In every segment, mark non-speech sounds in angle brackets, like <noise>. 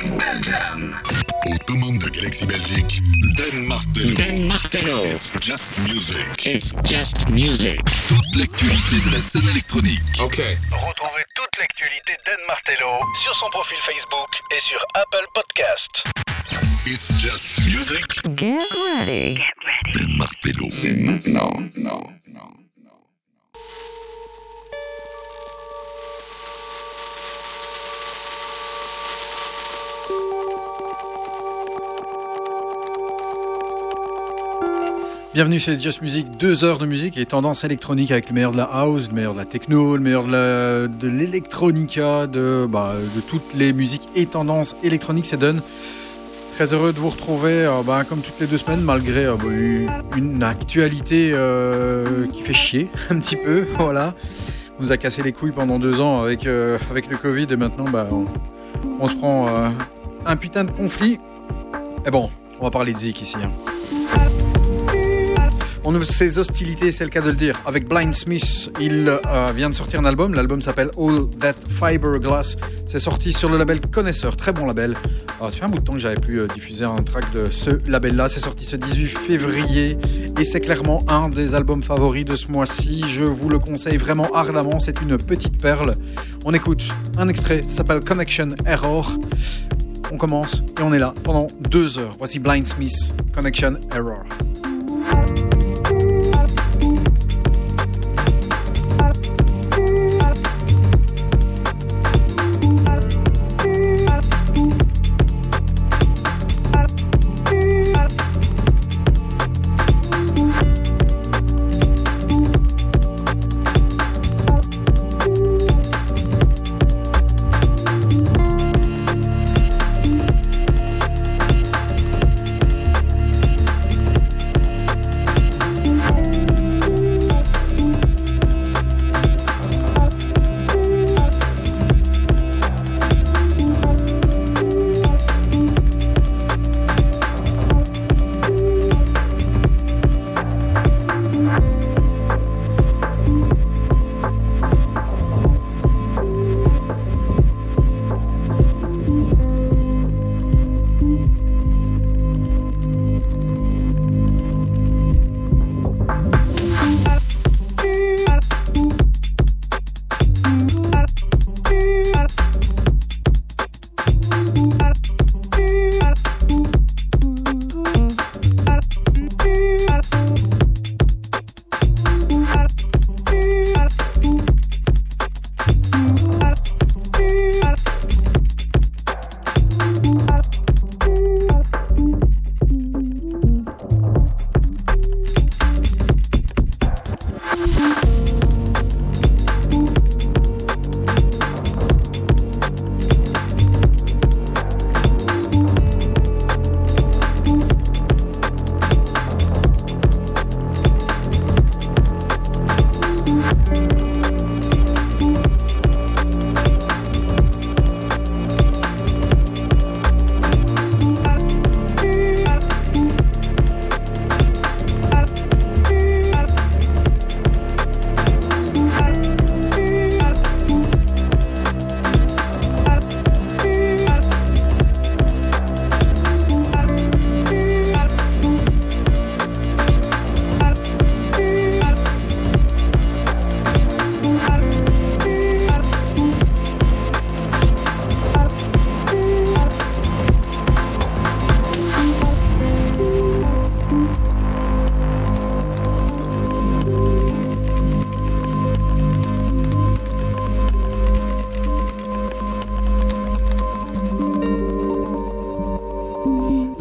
Aux commandes de Galaxy Belgique, Dan Martello. Dan Martello. It's just music. It's just music. Toute l'actualité de la scène électronique. Ok. Retrouvez toute l'actualité d'Anne Martello sur son profil Facebook et sur Apple Podcast. It's just music. Get ready. Dan Martello. C'est maintenant. Bienvenue chez Just Music, deux heures de musique et tendance électronique avec le meilleur de la house, le meilleur de la techno, le meilleur de l'électronica, de, bah, de toutes les musiques et tendances électroniques, c'est Done. Très heureux de vous retrouver, euh, bah, comme toutes les deux semaines, malgré euh, bah, une, actualité euh, qui fait chier <laughs> un petit peu, <laughs> voilà. On nous a cassé les couilles pendant deux ans avec, avec le Covid et maintenant, on, se prend un putain de conflit. Et bon, on va parler de Zik ici. hein. On ouvre ses hostilités, c'est le cas de le dire, avec Blind Smith. Il euh, vient de sortir un album. L'album s'appelle All That Fiberglass. C'est sorti sur le label Connaisseur, très bon label. Euh, ça fait un bout de temps que j'avais plus euh, diffusé un track de ce label-là. C'est sorti ce 18 février et c'est clairement un des albums favoris de ce mois-ci. Je vous le conseille vraiment ardemment. C'est une petite perle. On écoute un extrait. Ça s'appelle Connection Error. On commence et on est là pendant deux heures. Voici Blind Smith, Connection Error.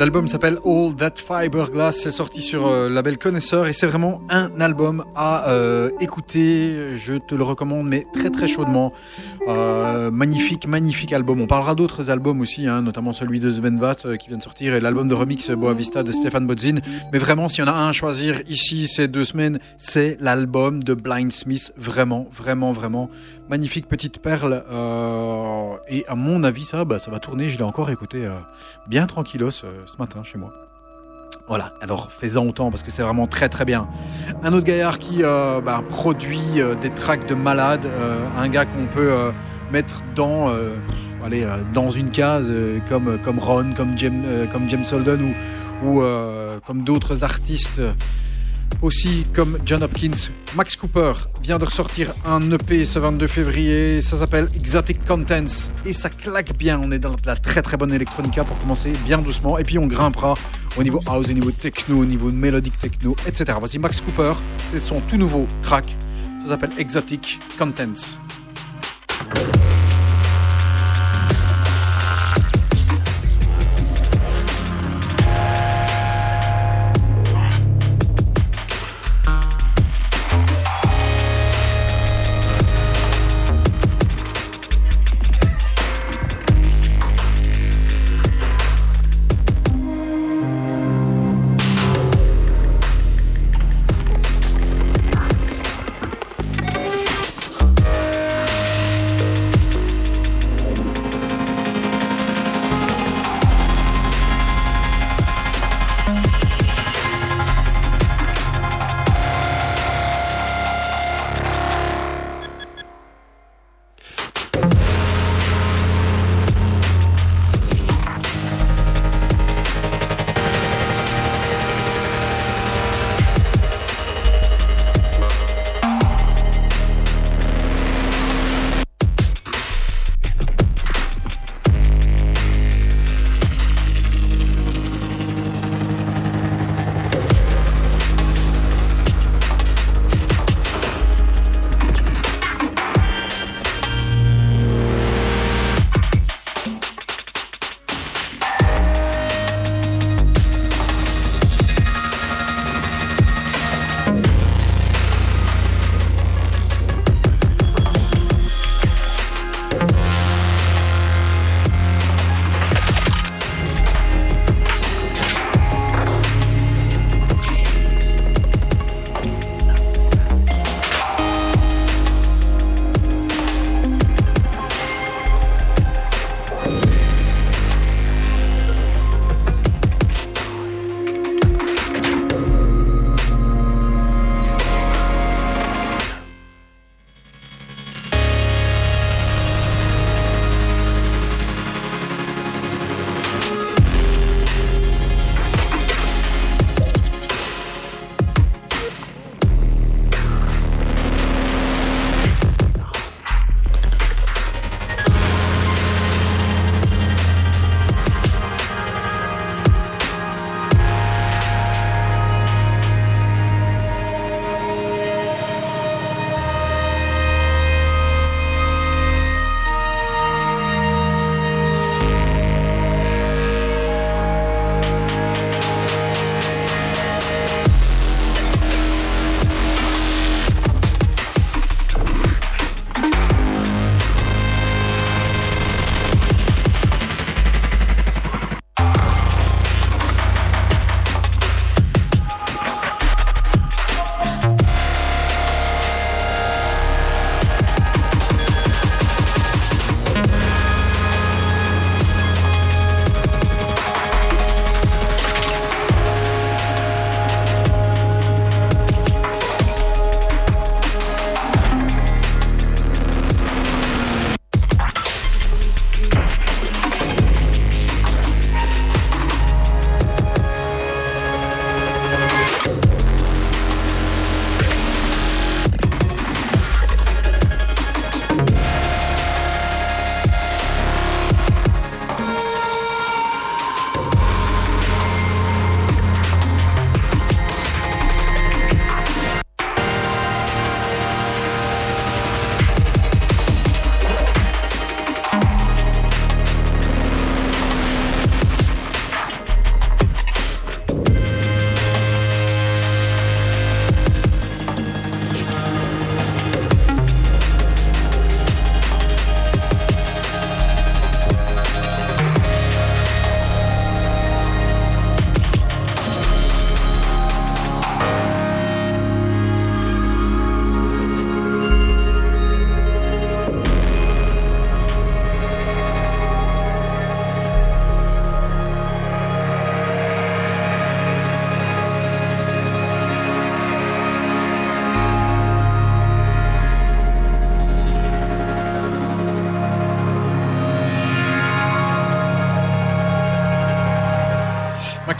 L'album s'appelle All That Fiberglass, c'est sorti sur euh, label Connaisseur et c'est vraiment un album à euh, écouter. Je te le recommande, mais très très chaudement. Euh, magnifique, magnifique album. On parlera d'autres albums aussi, hein, notamment celui de Sven Vath euh, qui vient de sortir et l'album de remix Boa Vista de Stéphane Bodzin. Mais vraiment, s'il y en a un à choisir ici ces deux semaines, c'est l'album de Blind Smith. Vraiment, vraiment, vraiment magnifique petite perle. euh, et à mon avis, ça, bah, ça va tourner. Je l'ai encore écouté bien tranquillos ce matin chez moi. Voilà, alors fais-en autant parce que c'est vraiment très très bien. Un autre gaillard qui euh, bah, produit euh, des tracks de malade, euh, un gars qu'on peut mettre dans allez, dans une case comme, Ron, comme James, Holden ou, comme d'autres artistes aussi comme John Hopkins. Max Cooper vient de ressortir un EP ce 22 février, ça s'appelle Exotic Contents et ça claque bien, on est dans la très très bonne electronica pour commencer bien doucement et puis on grimpera au niveau house, au niveau techno, au niveau mélodique techno, etc. Voici Max Cooper, c'est son tout nouveau track, ça s'appelle Exotic Contents.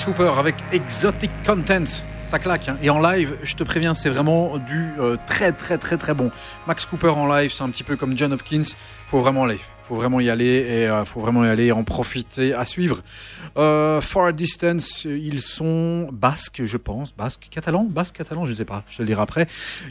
Avec Exotic Contents. Ça claque. Hein. Et en live, je te préviens, c'est vraiment du euh, très très très très bon. Max Cooper en live, c'est un petit peu comme John Hopkins. Faut vraiment aller. Faut vraiment y aller et euh, faut vraiment y aller et en profiter à suivre. Euh, Far Distance, ils sont basques, je pense. Basques, catalan Basques, catalan, je ne sais pas. Je te le dirai après.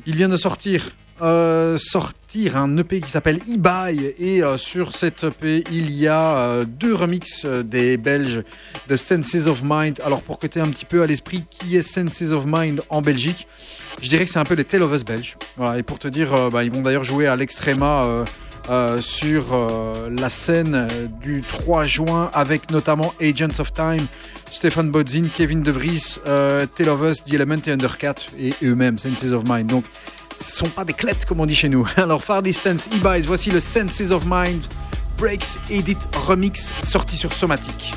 Ils viennent de sortir euh, sortir un EP qui s'appelle e et euh, sur cet EP il y a deux remixes des Belges de Senses of Mind. Alors pour que tu aies un petit peu à l'esprit qui est Senses of Mind en Belgique, je dirais que c'est un peu les Tale of Us belges. Voilà, et pour te dire, bah, ils vont d'ailleurs jouer à l'Extrema sur la scène du 3 juin avec notamment Agents of Time, Stéphane Bodzin, Kevin De Vries, Tale of Us, The Element et Undercat et eux-mêmes Senses of Mind. Donc ce sont pas des clettes comme on dit chez nous. <laughs> Alors Far Distance, e voici le Senses of Mind Breaks Edit Remix sorti sur Somatic.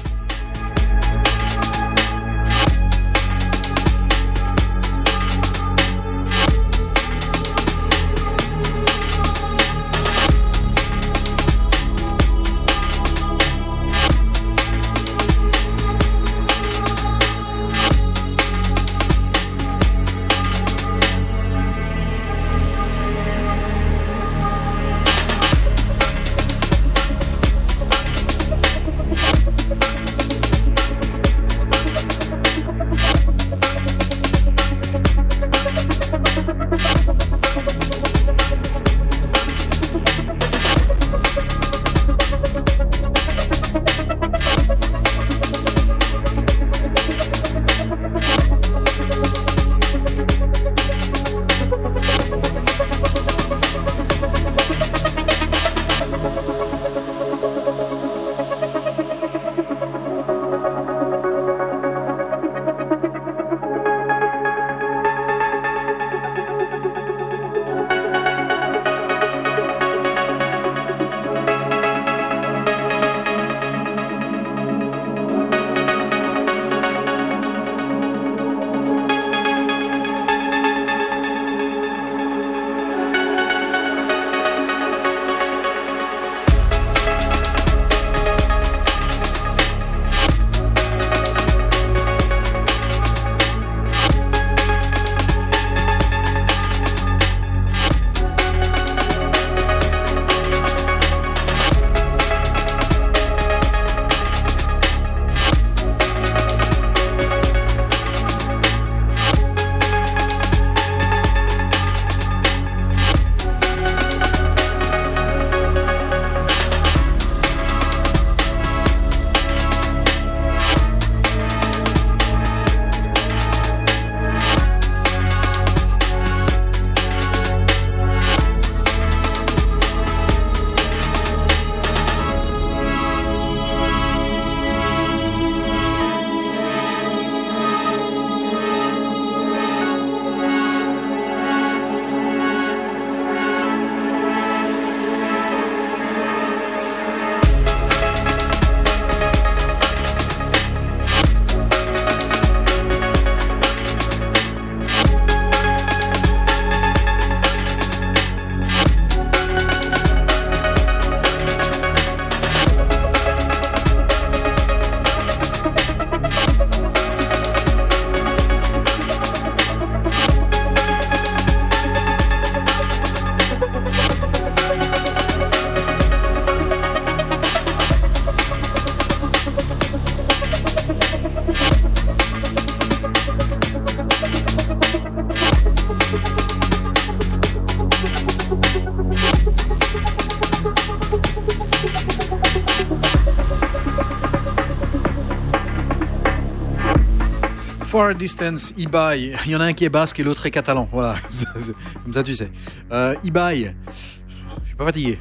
Distance, e Il y en a un qui est basque et l'autre est catalan. Voilà, <laughs> comme ça, tu sais. Euh, e Je suis pas fatigué.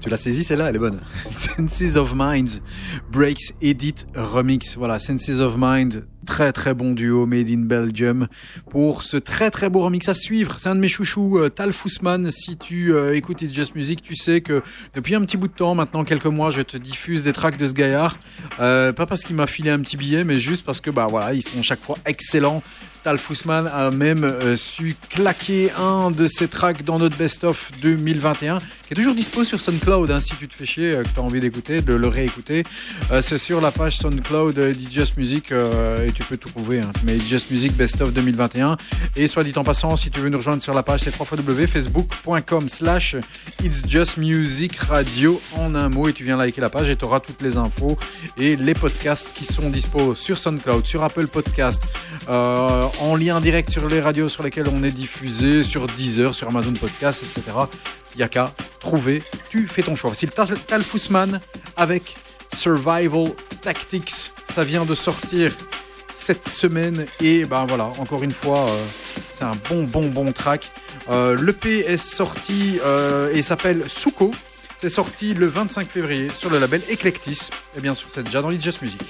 Tu l'as saisi, celle-là, elle est bonne. <laughs> Senses of Mind, Breaks Edit Remix. Voilà, Senses of Mind, très très bon duo made in Belgium pour ce très très beau remix à suivre. C'est un de mes chouchous, euh, Tal Fussman. Si tu euh, écoutes It's Just Music, tu sais que depuis un petit bout de temps, maintenant quelques mois, je te diffuse des tracks de ce gaillard. Euh, pas parce qu'il m'a filé un petit billet, mais juste parce que bah voilà, ils sont chaque fois excellents. Tal Fussman a même su claquer un de ses tracks dans notre best-of 2021, qui est toujours dispo sur SoundCloud, hein, si tu te fais chier, que tu as envie d'écouter, de le réécouter. Euh, c'est sur la page SoundCloud euh, Just Music euh, et tu peux tout trouver. Hein. Mais Just Music Best of 2021. Et soit dit en passant, si tu veux nous rejoindre sur la page, c'est www.facebook.com slash It's Just Music Radio en un mot et tu viens liker la page et tu auras toutes les infos et les podcasts qui sont dispo sur SoundCloud, sur Apple Podcast, en lien direct sur les radios sur lesquelles on est diffusé, sur Deezer, sur Amazon Podcast, etc. Il n'y a qu'à trouver, tu fais ton choix. C'est Tal Fussman avec Survival Tactics. Ça vient de sortir cette semaine et ben voilà, encore une fois, euh, c'est un bon bon bon track. Euh, L'EP est sorti euh, et s'appelle Suko. C'est sorti le 25 février sur le label Eclectis. Et bien sûr, c'est déjà dans It's Just Music.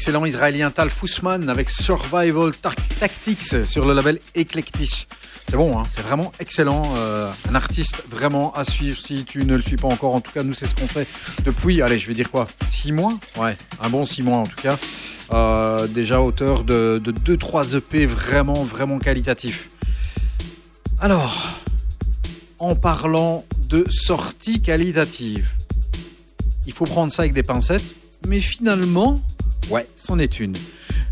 L'excellent israélien Tal Fussman avec Survival Tactics sur le label Eclectic. C'est bon, hein, c'est vraiment excellent. Euh, un artiste vraiment à suivre si tu ne le suis pas encore. En tout cas, nous, c'est ce qu'on fait depuis, allez, je vais dire quoi 6 mois? Ouais, un bon 6 mois en tout cas. Euh, déjà auteur de 2-3 EP vraiment, vraiment qualitatifs. Alors, en parlant de sorties qualitatives, il faut prendre ça avec des pincettes, mais finalement, ouais, c'en est une.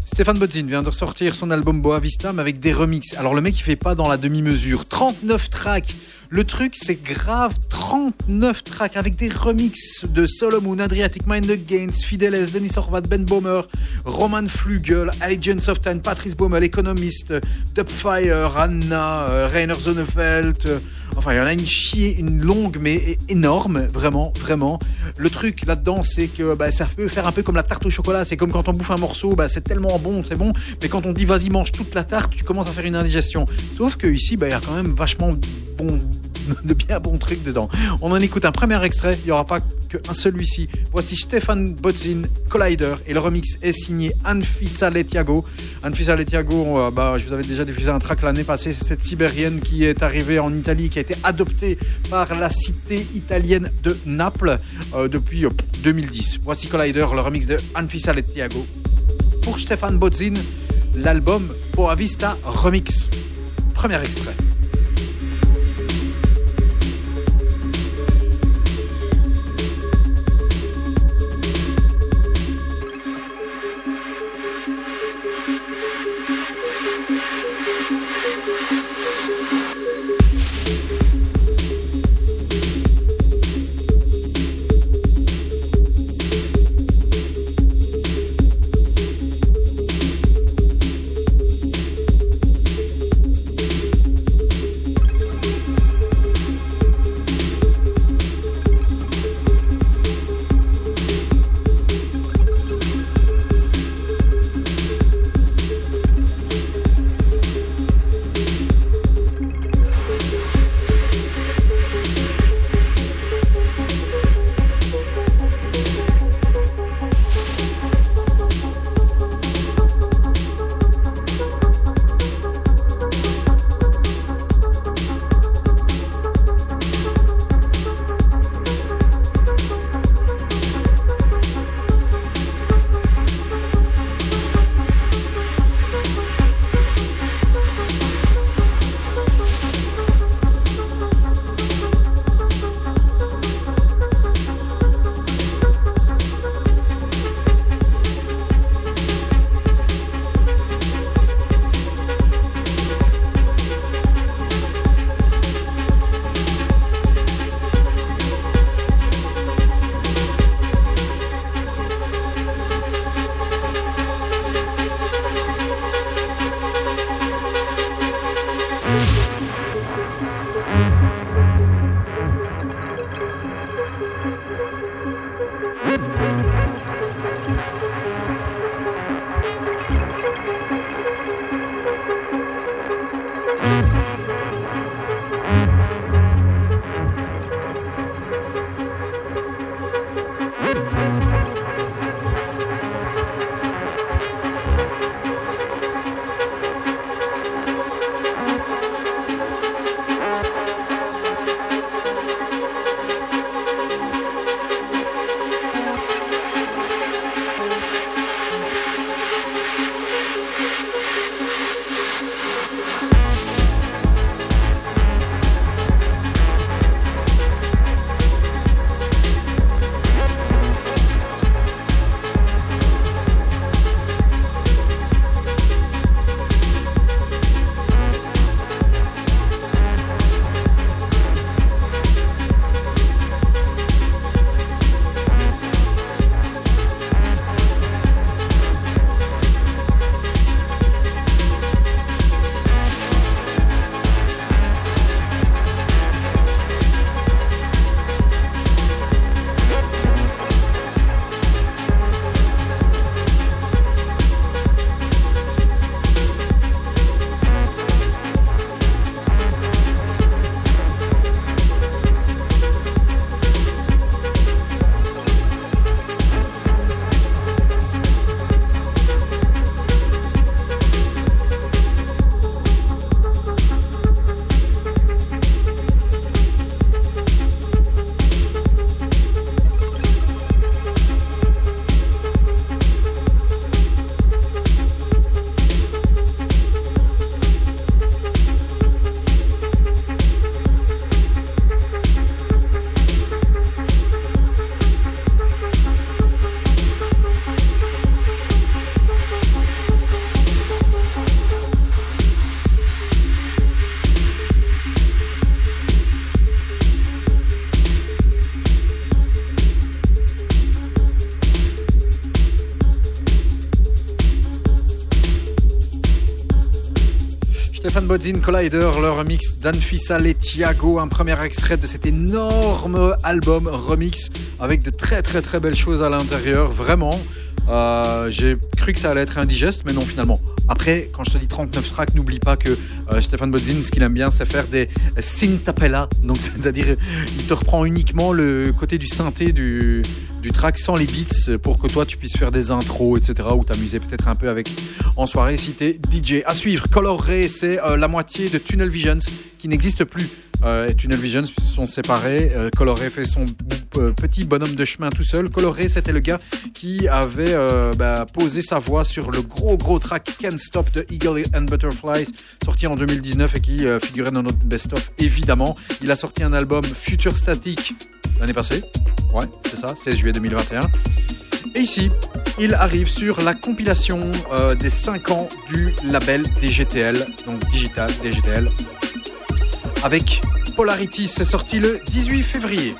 Stéphane Bodzin vient de sortir son album Boa Vista, mais avec des remixes. Alors le mec, il fait pas dans la demi-mesure. 39 tracks. Le truc, c'est grave. 39 tracks avec des remixes de Solomon, Adriatic Mind Against, Fideles, Denis Horvat, Ben Bomer, Roman Flugel, Agents of Time, Patrice Baumel, Economist, Dubfire, Anna, euh, Rainer Zonneveld. Euh, enfin, il y en a une chier, une longue, mais énorme. Vraiment, vraiment. Le truc là-dedans, c'est que bah, ça peut faire un peu comme la tarte au chocolat. C'est comme quand on bouffe un morceau, bah, c'est tellement bon, c'est bon. Mais quand on dit vas-y, mange toute la tarte, tu commences à faire une indigestion. Sauf que ici, bah, il y a quand même vachement bon de bien bons trucs dedans. On en écoute un premier extrait, il n'y aura pas qu'un celui-ci. Voici Stéphane Botzin, Collider, et le remix est signé Anfisa Letiago. Anfisa Letiago, euh, bah, je vous avais déjà diffusé un track l'année passée, c'est cette Sibérienne qui est arrivée en Italie, qui a été adoptée par la cité italienne de Naples euh, depuis 2010. Euh, Voici Collider, le remix de Anfisa Letiago. Pour Stéphane Botzin, l'album Boa Vista Remix. Premier extrait. Bodzin Collider, leur remix d'Anfisa et Thiago, un premier extrait de cet énorme album remix avec de très très très belles choses à l'intérieur, vraiment. Euh, j'ai cru que ça allait être indigeste, mais non finalement. Après, quand je te dis 39 tracks, n'oublie pas que euh, Stéphane Bodzin, ce qu'il aime bien, c'est faire des syntapella. Donc, <laughs> c'est-à-dire, il te reprend uniquement le côté du synthé du, du track sans les beats pour que toi tu puisses faire des intros, etc. ou t'amuser peut-être un peu avec en soirée si t'es DJ. À suivre, Color Ray, c'est euh, la moitié de Tunnel Visions qui n'existe plus. Euh, Tunnel Visions sont séparés. Euh, Color Ray fait son euh, petit bonhomme de chemin tout seul. Color Ray, c'était le gars qui avait bah, posé sa voix sur le gros gros track Can't Stop de Eagle and Butterflies, sorti en 2019 et qui figurait dans notre best-of évidemment. Il a sorti un album Future Static l'année passée. Ouais, c'est ça, 16 juillet 2021. Et ici, il arrive sur la compilation des 5 ans du label DGTL, donc Digital DGTL, avec Polarity, c'est sorti le 18 février.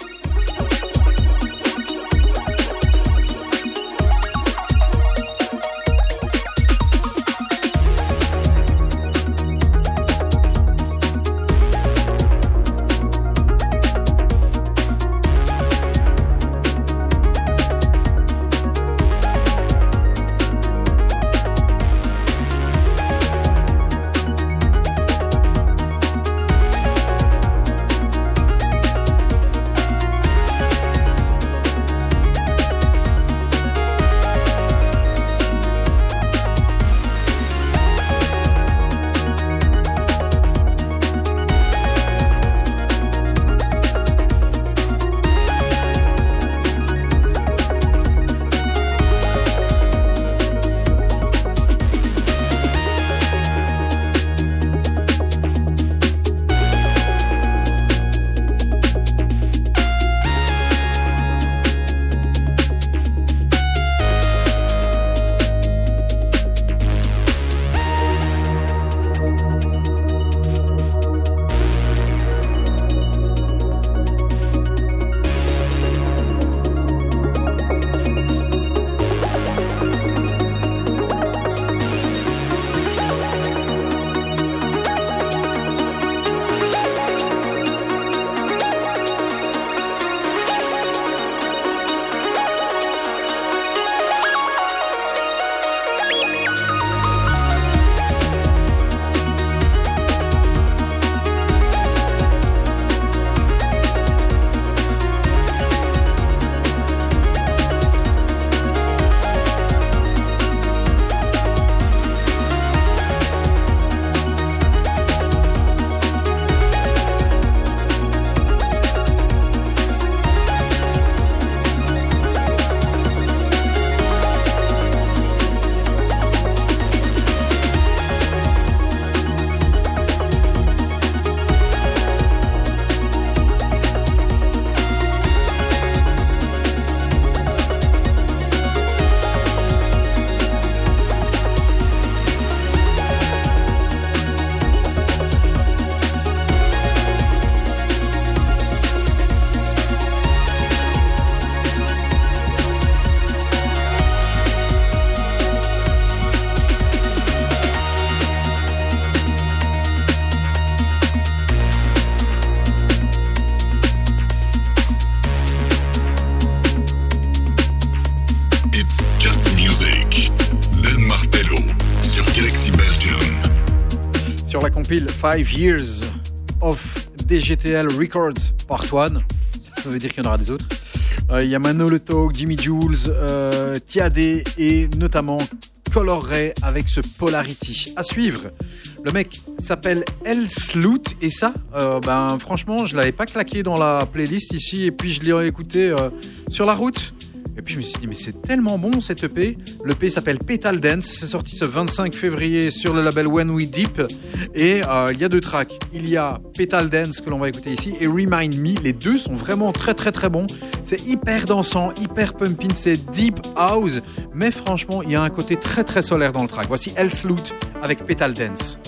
Compile 5 Years of DGTL Records Part 1. Ça veut dire qu'il y en aura des autres. Euh, Il y a Manolo Talk, Jimmy Jules, euh, Tiadé et notamment Color Ray avec ce Polarity. À suivre. Le mec s'appelle El Sloot et ça, euh, ben franchement, je l'avais pas claqué dans la playlist ici et puis je l'ai écouté euh, sur la route. Et puis je me suis dit, mais c'est tellement bon cet EP. L'EP s'appelle Petal Dance. C'est sorti ce 25 février sur le label When We Deep. Et euh, il y a deux tracks. Il y a Petal Dance que l'on va écouter ici et Remind Me. Les deux sont vraiment très très très bons. C'est hyper dansant, hyper pumping. C'est deep house. Mais franchement, il y a un côté très très solaire dans le track. Voici El Sloot avec Petal Dance.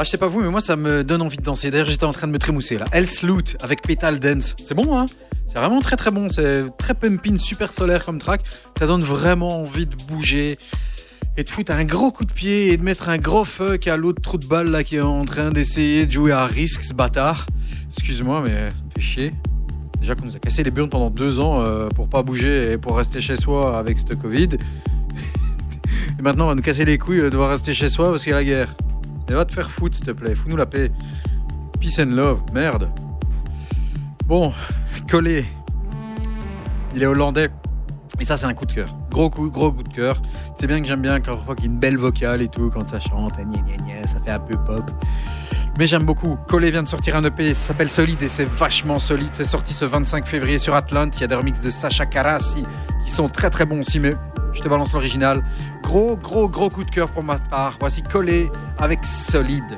Ah, je sais pas vous, mais moi, ça me donne envie de danser. D'ailleurs, j'étais en train de me trémousser là. Else Loot avec Petal Dance. C'est bon, hein? C'est vraiment très très bon. C'est très pumping, super solaire comme track. Ça donne vraiment envie de bouger et de foutre un gros coup de pied et de mettre un gros fuck à l'autre trou de balle là qui est en train d'essayer de jouer à risque, ce bâtard. Excuse-moi, mais ça me fait chier. Déjà qu'on nous a cassé les burnes pendant deux ans euh, pour pas bouger et pour rester chez soi avec ce Covid. <laughs> et maintenant, on va nous casser les couilles de devoir rester chez soi parce qu'il y a la guerre. Et va te faire foutre, s'il te plaît. Fous-nous la paix. Peace and love. Merde. Bon, collé. Il est hollandais. Et ça, c'est un coup de cœur. Gros coup, gros coup de cœur. C'est bien que j'aime bien quand il y a une belle vocale et tout, quand ça chante, ça fait un peu pop. Mais j'aime beaucoup. Collet vient de sortir un EP, ça s'appelle Solide et c'est vachement solide. C'est sorti ce 25 février sur Atlant. Il y a des remixes de Sacha Karasi qui sont très très bons aussi, mais je te balance l'original. Gros, gros, gros coup de cœur pour ma part. Voici Collet avec Solide.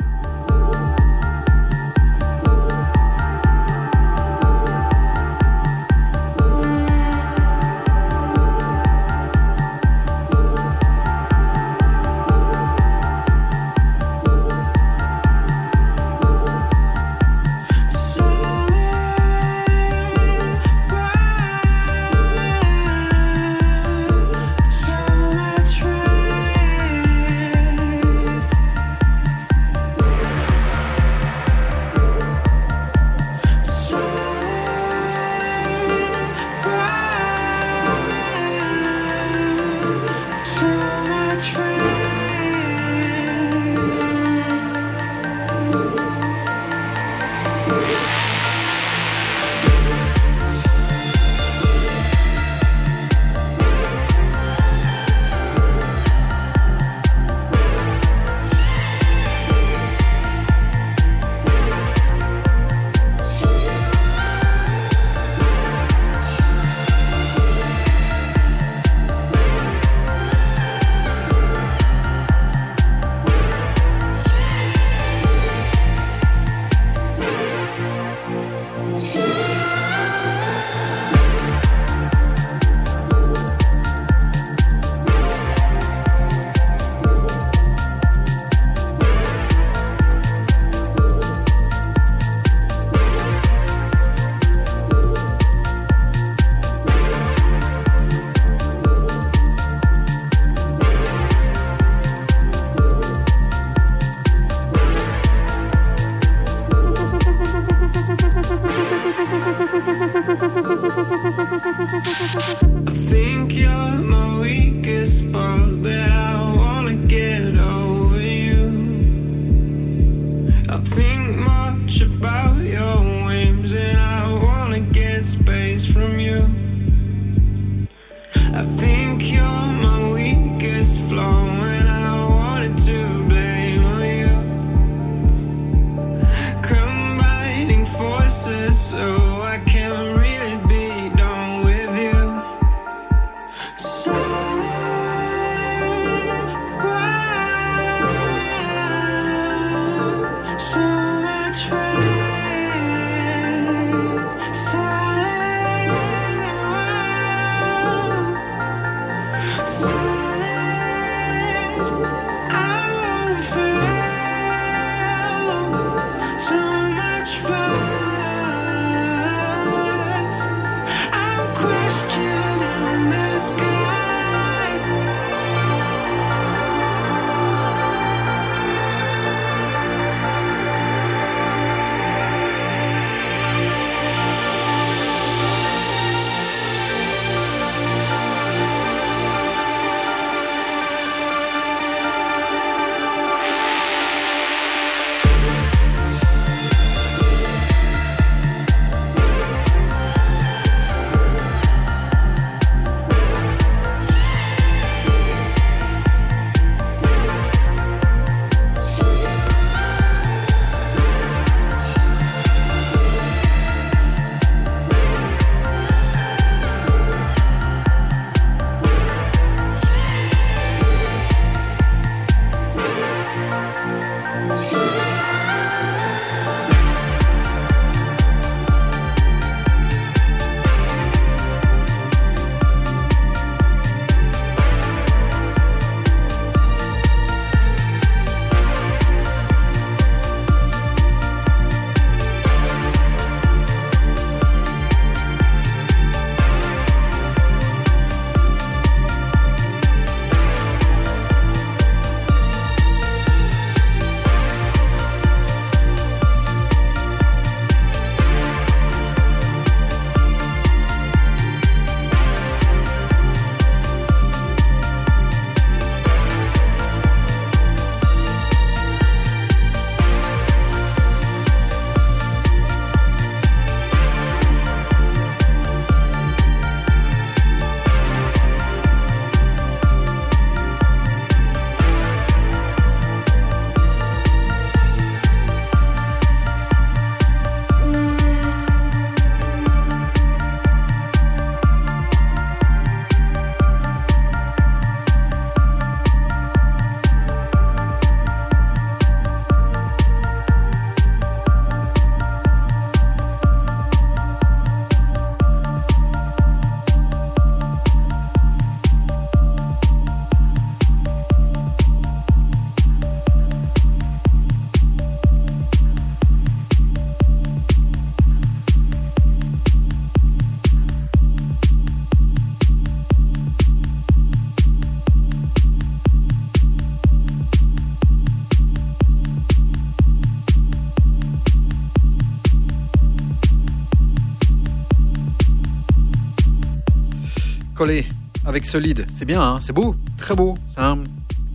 Avec Solide. C'est bien, hein c'est beau, très beau. C'est un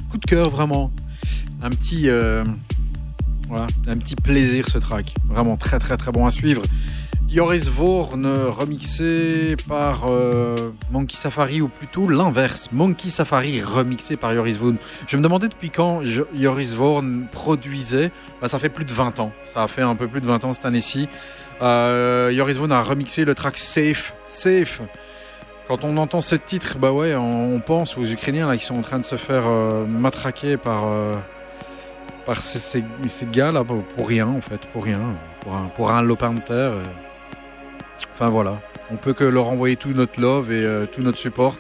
coup de cœur vraiment. Un petit, euh, voilà, un petit plaisir ce track. Vraiment très très très bon à suivre. Joris Vorn remixé par euh, Monkey Safari ou plutôt l'inverse. Monkey Safari remixé par Joris Vorn. Je me demandais depuis quand Joris Vorn produisait. Bah, ça fait plus de 20 ans. Ça a fait un peu plus de 20 ans cette année-ci. Euh, Joris Vorn a remixé le track Safe. Safe. Quand on entend ce titre, bah ouais, on, pense aux Ukrainiens là, qui sont en train de se faire euh, matraquer par, par ces, gars là pour, rien en fait, pour rien, pour un, pour un lopin de terre. Enfin voilà, on peut que leur envoyer tout notre love et euh, tout notre support.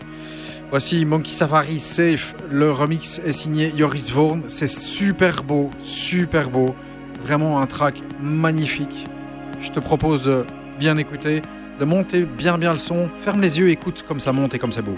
Voici Monkey Safari Safe. Le remix est signé Joris Vorn. C'est super beau, super beau. Vraiment un track magnifique. Je te propose de bien écouter, de monter bien bien le son. Ferme les yeux, écoute comme ça monte et comme c'est beau.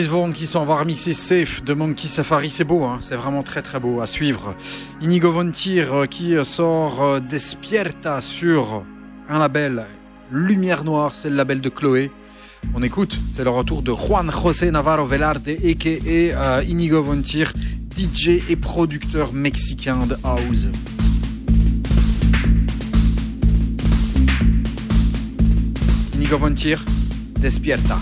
Yoris Vaughan qui s'en va remixer Safe de Monkey Safari, c'est beau, hein c'est vraiment très très beau à suivre. Inigo Vontir euh, qui sort euh, Despierta sur un label Lumière Noire, c'est le label de Chloé. On écoute, c'est le retour de Juan José Navarro Velarde, a.k.a. Uh, Inigo Vontir, DJ et producteur mexicain de house. Inigo Vontir, Despierta.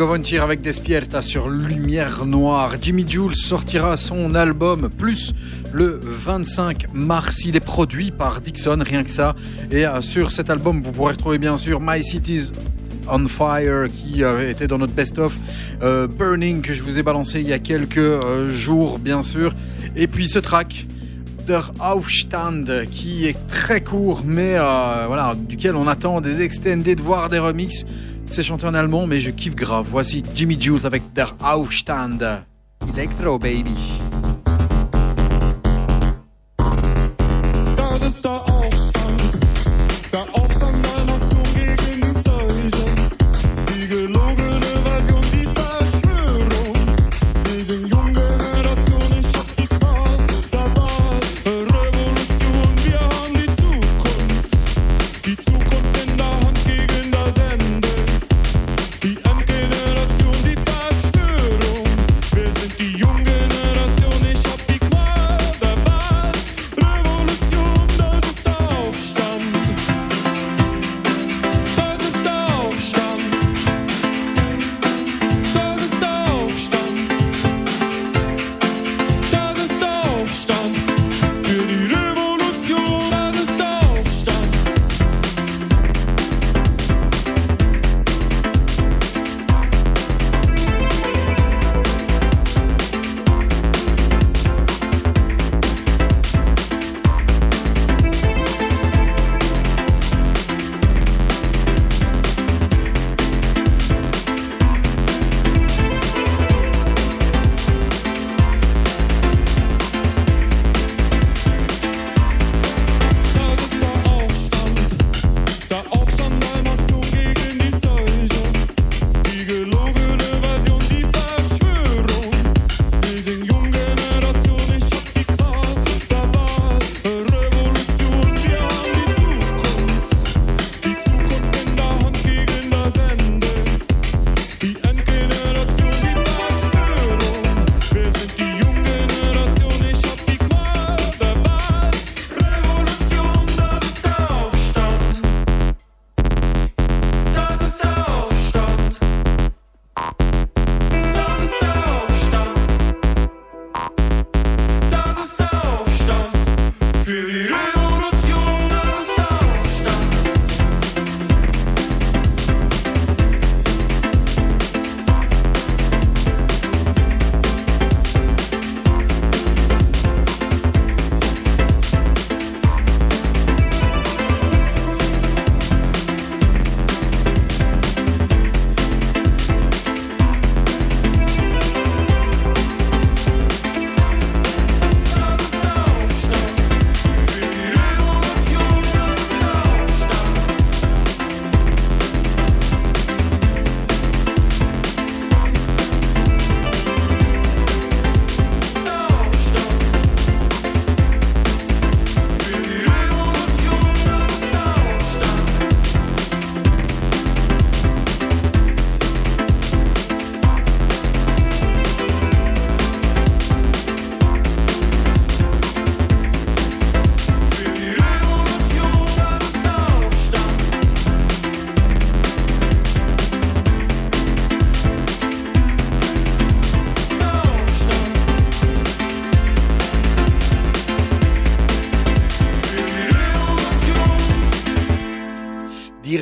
Inigo avec Despierta sur Lumière Noire. Jimmy Jules sortira son album Plus le 25 mars. Il est produit par Dixon, rien que ça. Et euh, sur cet album, vous pourrez retrouver bien sûr My Cities on Fire qui euh, était dans notre best-of, euh, Burning que je vous ai balancé il y a quelques jours bien sûr, et puis ce track Der Aufstand qui est très court mais voilà duquel on attend des extended voire des remixes. C'est chanté en allemand mais je kiffe grave. Voici Jimmy Jules avec Der Aufstand. Electro baby.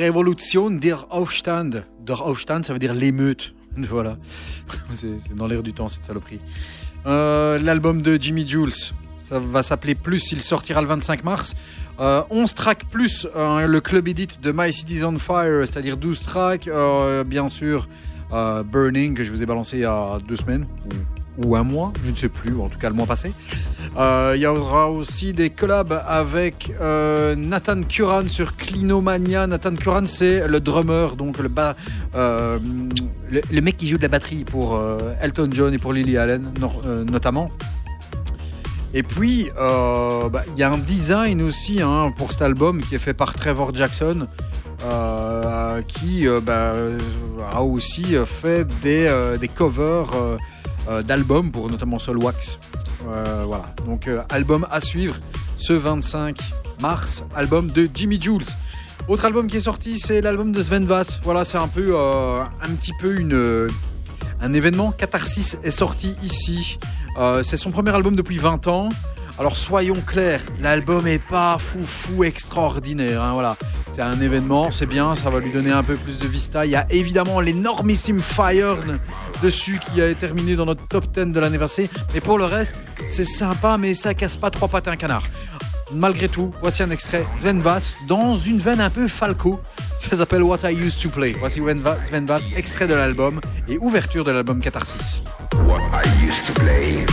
Révolution, der Aufstand. Der Aufstand, ça veut dire l'émeute. <laughs> Voilà. C'est dans l'air du temps, cette saloperie. Euh, L'album de Jimmy Jules, ça va s'appeler Plus. Il sortira le 25 mars. Euh, 11 tracks plus euh, le club edit de My Cities on Fire, c'est-à-dire 12 tracks. Euh, bien sûr, euh, Burning, que je vous ai balancé il y a deux semaines. Ou, un mois, je ne sais plus, en tout cas le mois passé. Euh, Il y aura aussi des collabs avec euh, Nathan Curran sur Clinomania. Nathan Curran, c'est le drummer, donc le, ba- euh, le, mec qui joue de la batterie pour Elton John et pour Lily Allen, no- notamment. Et puis, bah, il y a un design aussi hein, pour cet album qui est fait par Trevor Jackson, qui bah, a aussi fait des, des covers d'albums pour notamment Solwax. Euh, voilà, donc euh, album à suivre ce 25 mars, album de Jimmy Jules. Autre album qui est sorti, c'est l'album de Sven Vath. Voilà, c'est un peu, euh, un petit peu une, euh, un événement. Catharsis est sorti ici. Euh, c'est son premier album depuis 20 ans. Alors soyons clairs, l'album est pas fou fou extraordinaire. hein, voilà, c'est un événement, c'est bien, ça va lui donner un peu plus de vista. Il y a évidemment l'énormissime Fire dessus qui a terminé dans notre top 10 de l'année passée. Mais pour le reste, c'est sympa, mais ça casse pas trois pattes à un canard. Malgré tout, voici un extrait Sven Vath dans une veine un peu falco. Ça s'appelle What I Used to Play. Voici Sven Vath, extrait de l'album et ouverture de l'album Catharsis. What I used to play.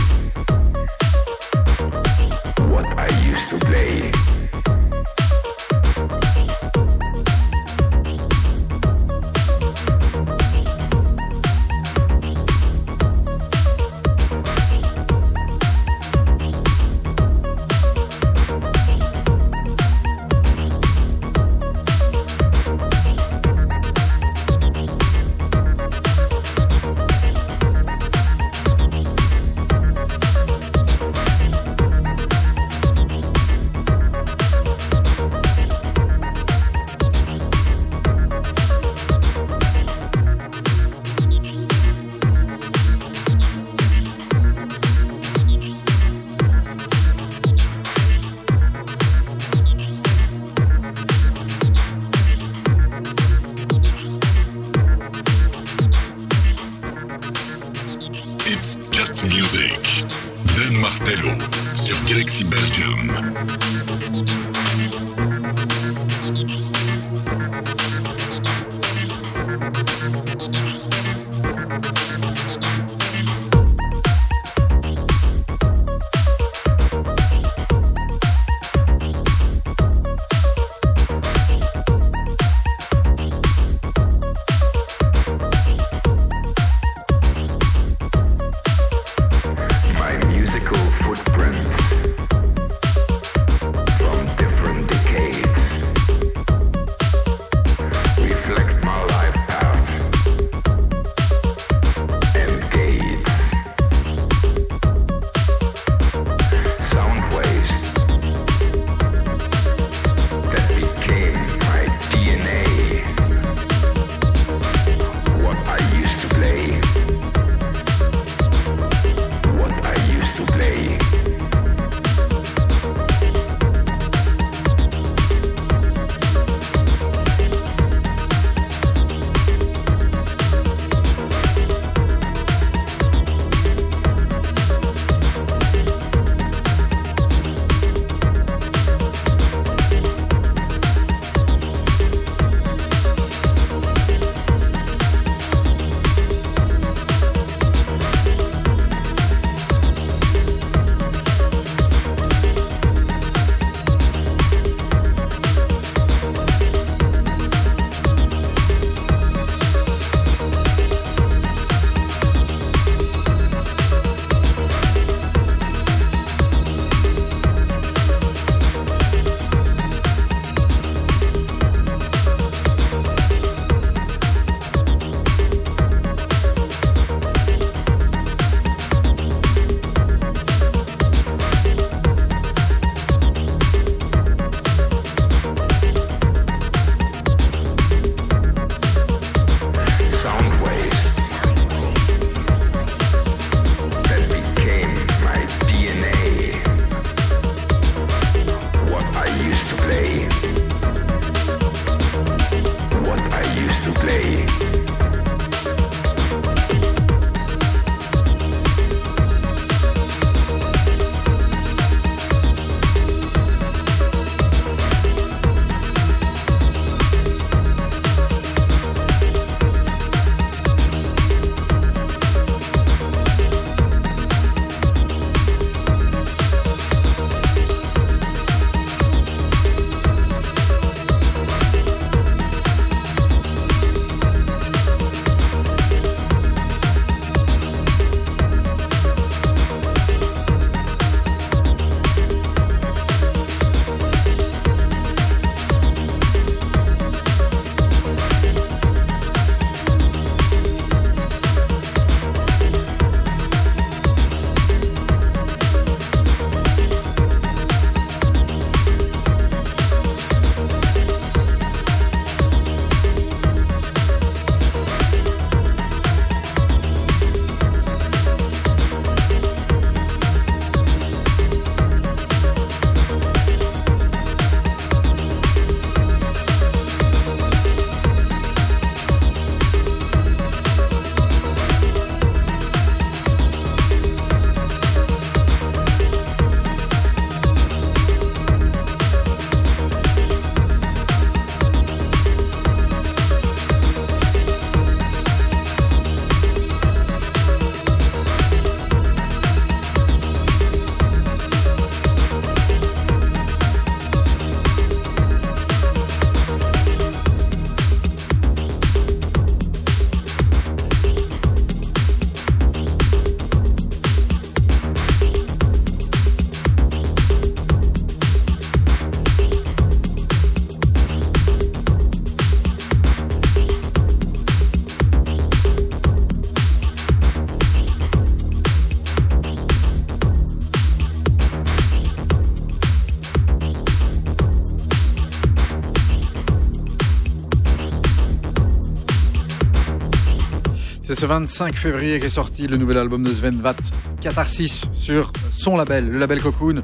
C'est ce 25 février qu'est sorti le nouvel album de Sven Vath, Catharsis, sur son label, le label Cocoon.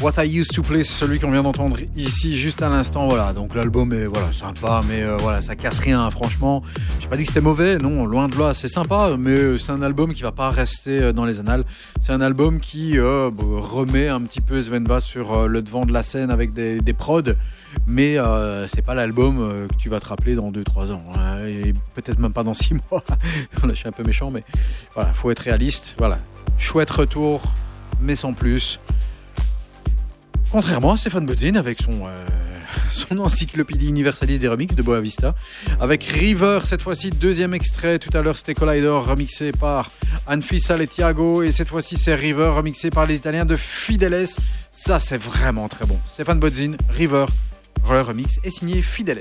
What I Used to Play, celui qu'on vient d'entendre ici juste à l'instant. Voilà, donc l'album est voilà sympa, mais euh, voilà ça casse rien. Franchement, j'ai pas dit que c'était mauvais, non, loin de là, c'est sympa, mais euh, c'est un album qui va pas rester euh, dans les annales. C'est un album qui euh, bah, remet un petit peu Sven Vath sur le devant de la scène avec des, des prods, mais c'est pas l'album que tu vas te rappeler dans 2-3 ans, hein, et peut-être même pas dans 6 <laughs> mois. Je suis un peu méchant, mais voilà, faut être réaliste. Voilà, chouette retour, mais sans plus. Contrairement à Stéphane Bodzin avec son, euh, <laughs> son encyclopédie universaliste des remixes de Boa Vista. Avec River, cette fois-ci, deuxième extrait. Tout à l'heure, c'était Collider, remixé par Anfisa et Thiago. Et cette fois-ci, c'est River, remixé par les Italiens de Fideles. Ça, c'est vraiment très bon. Stéphane Bodzin, River, le remix est signé Fideles.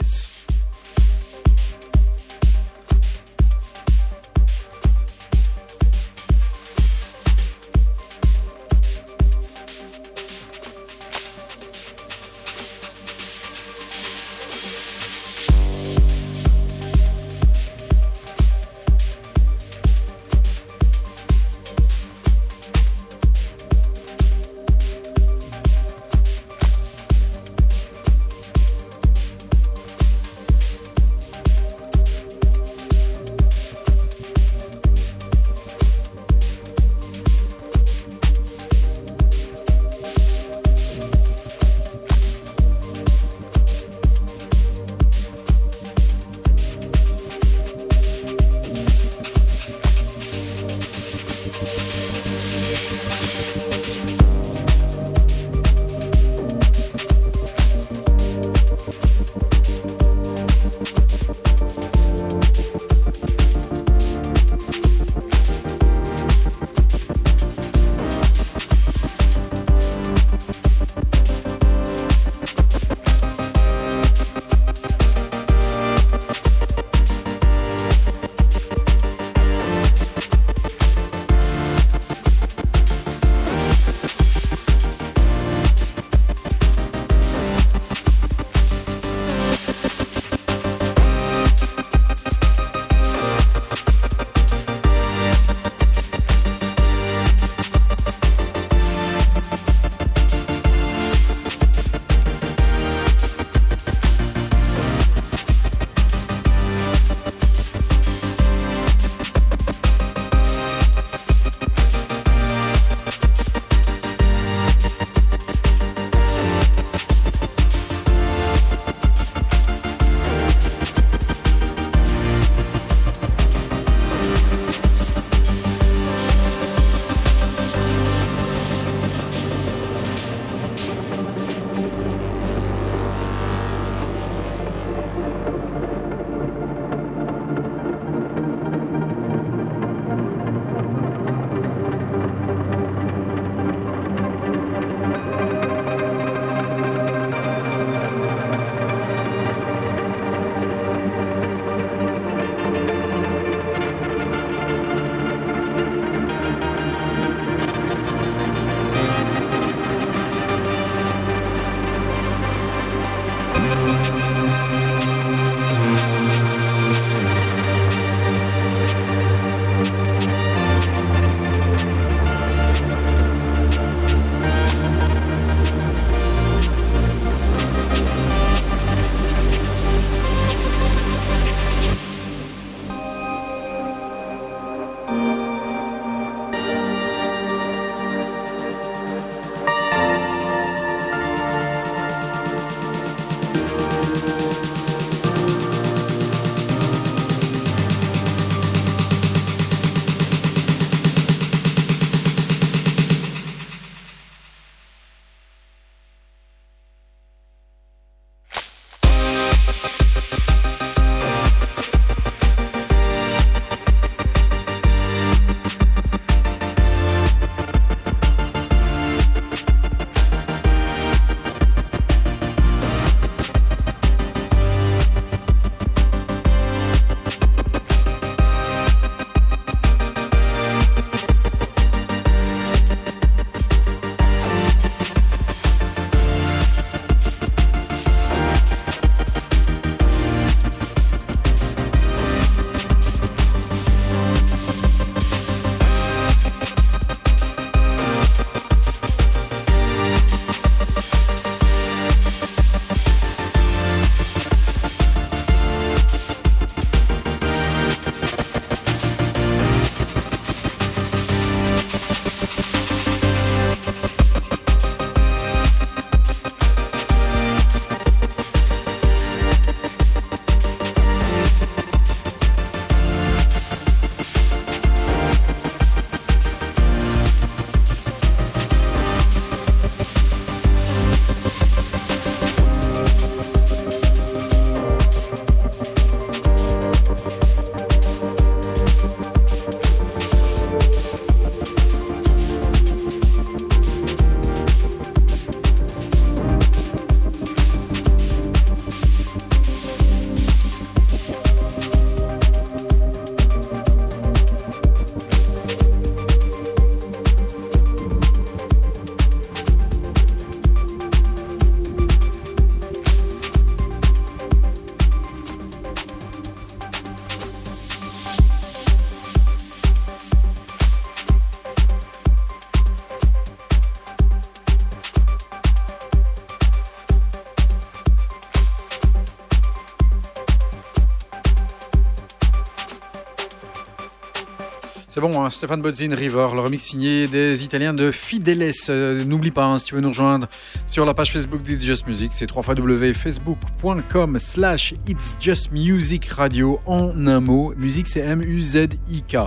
C'est bon, hein, Stéphane Bozzin River, le remix signé des Italiens de Fideles. Euh, N'oublie pas, hein, si tu veux nous rejoindre sur la page Facebook d'It's Just Music, c'est www.facebook.com slash It's Just Music Radio en un mot. Musique, c'est M-U-Z-I-K.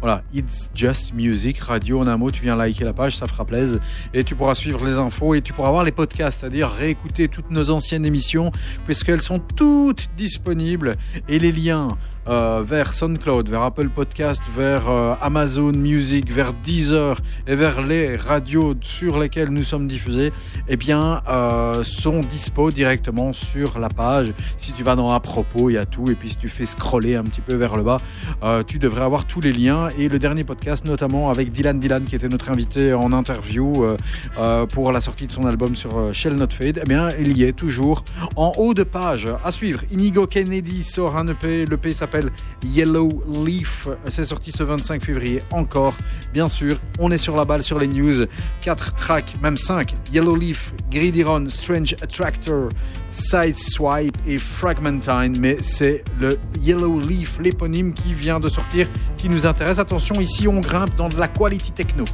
Voilà, It's Just Music Radio en un mot. Tu viens liker la page, ça fera plaisir. Et tu pourras suivre les infos et tu pourras voir les podcasts, c'est-à-dire réécouter toutes nos anciennes émissions, puisqu'elles sont toutes disponibles. Et les liens euh, vers SoundCloud, vers Apple Podcast, vers euh, Amazon Music, vers Deezer et vers les radios sur lesquelles nous sommes diffusés, eh bien, euh, sont dispo directement sur la page. Si tu vas dans à propos, il y a tout. Et puis si tu fais scroller un petit peu vers le bas, euh, tu devrais avoir tous les liens. Et le dernier podcast, notamment avec Dylan Dylan, qui était notre invité en interview euh, pour la sortie de son album sur Shell Not Fade, eh bien, il y est toujours en haut de page. À suivre, Inigo Kennedy sort un EP. L'EP s'appelle Yellow Leaf. C'est sorti ce 25 février. Encore, bien sûr, on est sur la balle sur les news. 4 tracks, même 5. Yellow Leaf, Greedy Run, Strange Attractor, Side Swipe et Fragmentine. Mais c'est le Yellow Leaf, l'éponyme qui vient de sortir, qui nous intéresse. Attention, ici on grimpe dans de la quality techno.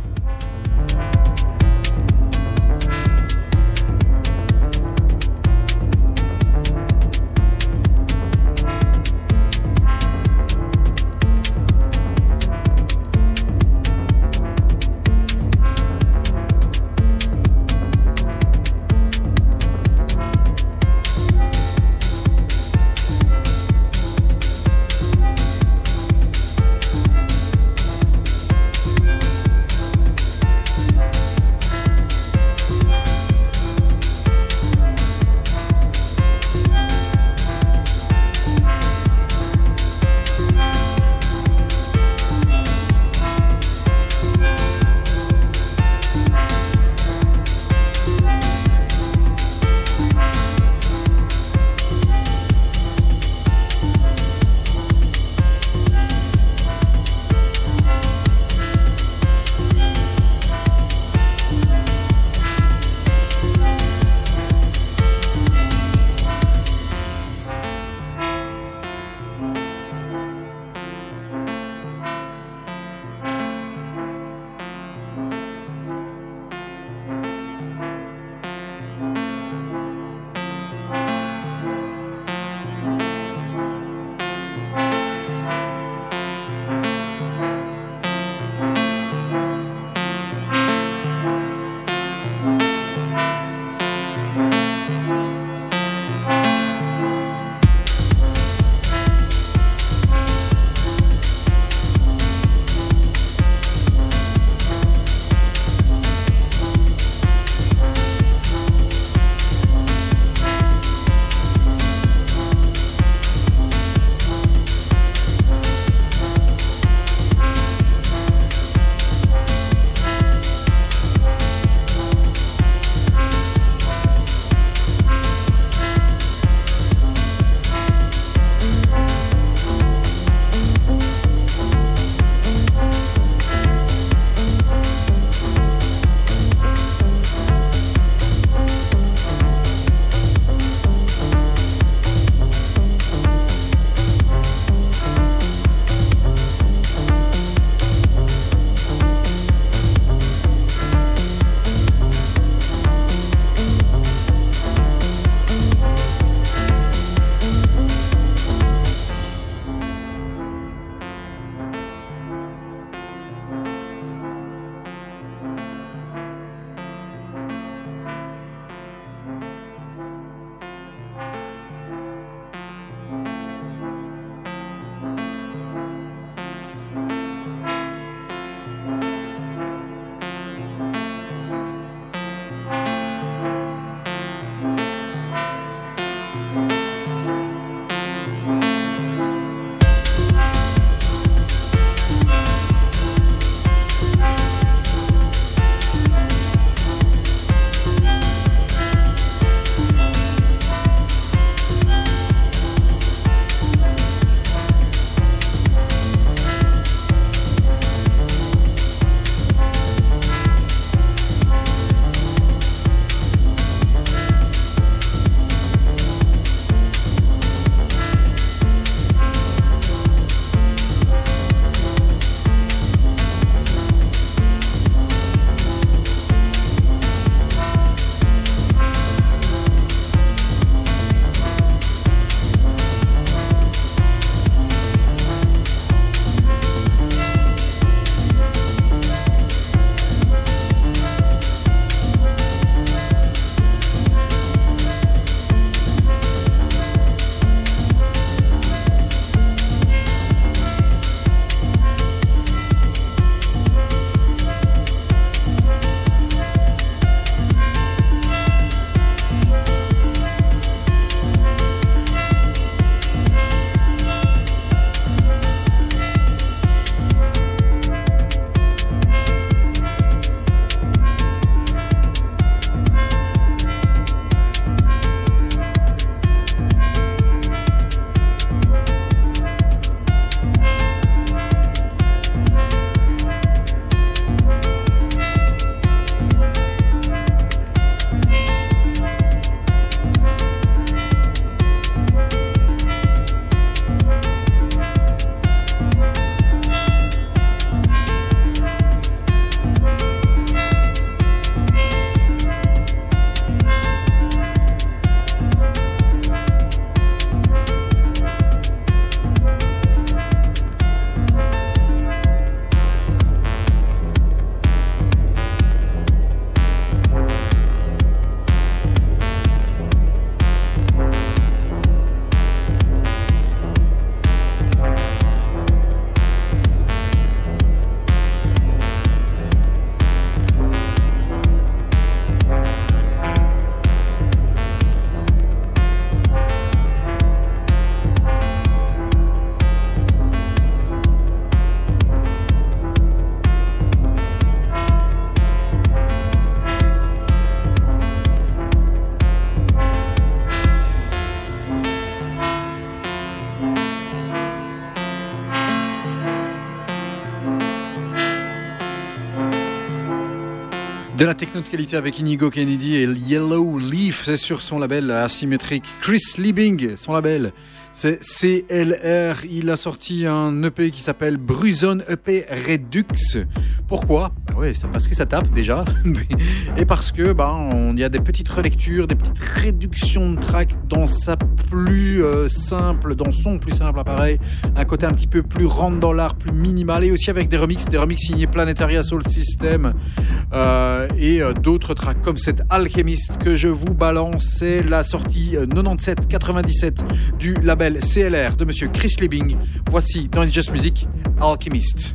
La techno de qualité avec Inigo Kennedy et Yellow Leaf, c'est sur son label asymétrique. Chris Liebing, son label, c'est CLR. Il a sorti un EP qui s'appelle Bruson EP Redux. Pourquoi? Bah ouais, parce que ça tape déjà, <laughs> et parce que bah on y a des petites relectures, des petites réductions de tracks dans sa plus euh, simple, dans son plus simple appareil, un côté un petit peu plus rentre dans l'art, plus minimal, et aussi avec des remixes, des remixes signés Planetaria Soul System euh, et euh, d'autres tracks comme cet Alchemist que je vous balance. C'est la sortie 97-97 du label CLR de Monsieur Chris Liebing. Voici dans It's Just Music Alchemist.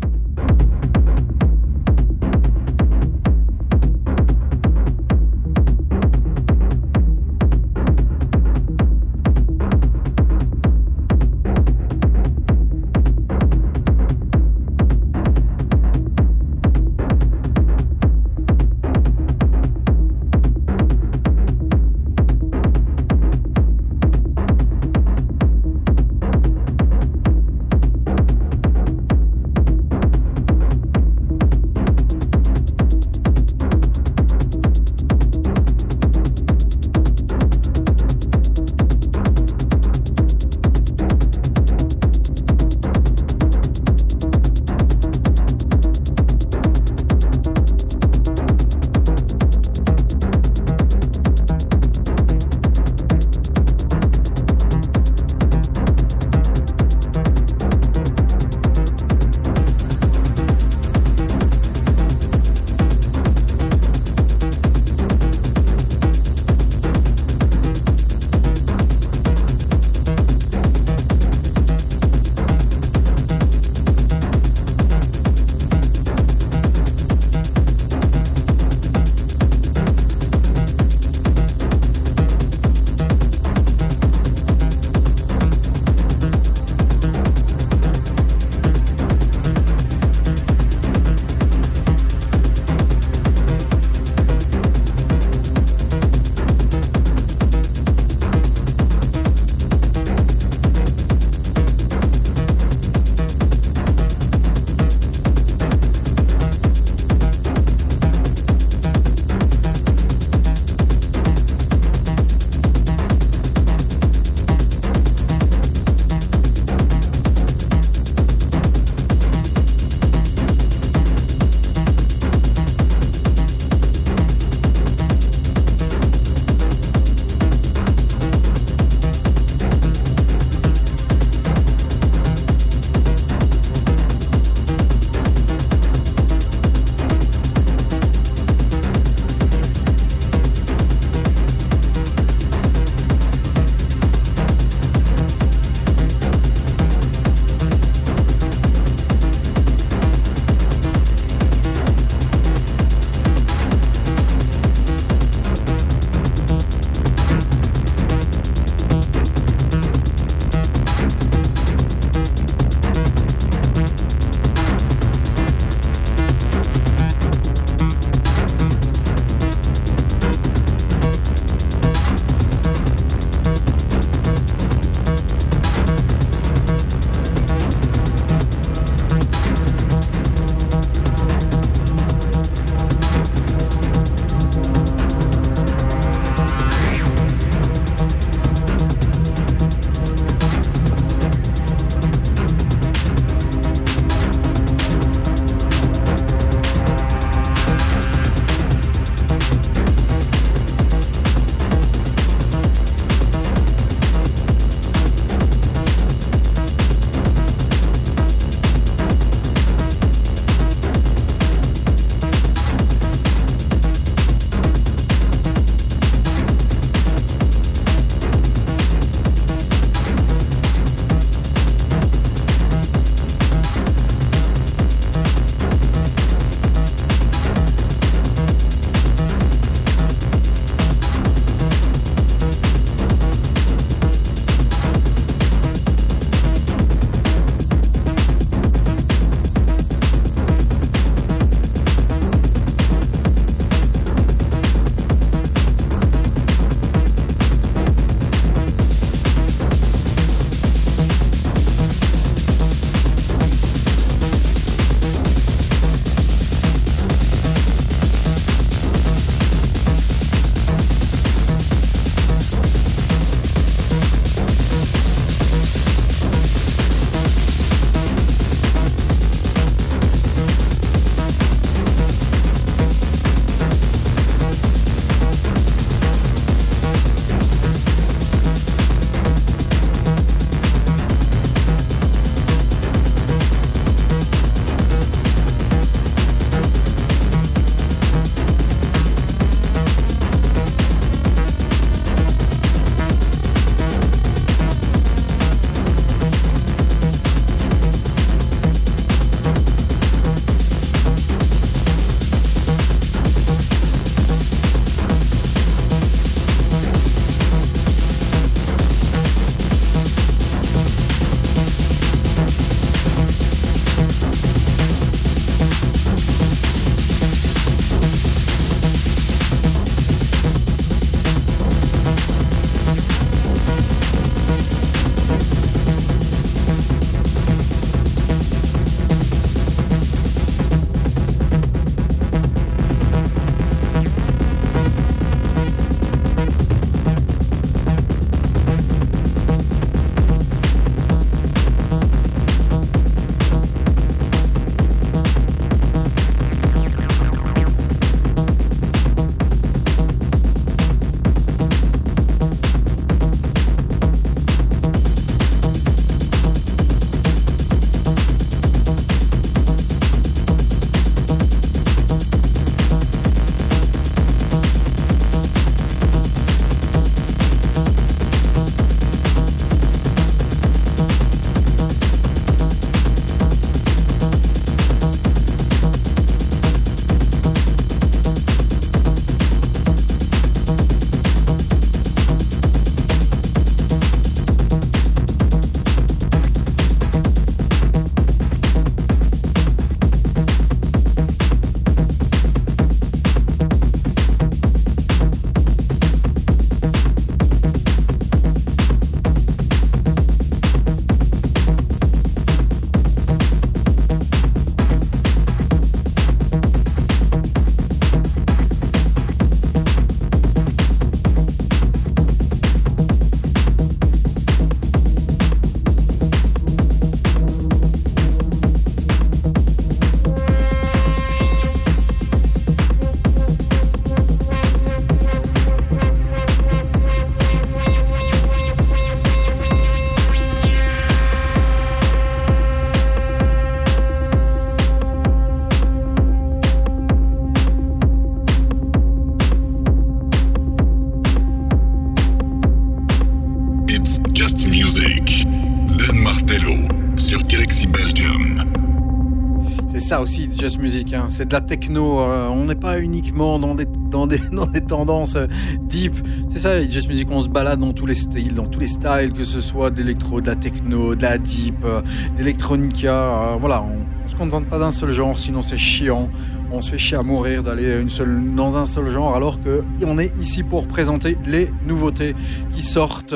Ça aussi, Just Music. hein. C'est de la techno. euh, on n'est pas uniquement dans des, dans des, <laughs> dans des tendances euh, deep. C'est ça, Just Music. On se balade dans tous les styles, dans tous les styles, que ce soit de l'électro, de la techno, de la deep, euh, euh, voilà, on, se contente pas d'un seul genre, sinon c'est chiant. On se fait chier à mourir d'aller une seule, dans un seul genre, alors que on est ici pour présenter les nouveautés qui sortent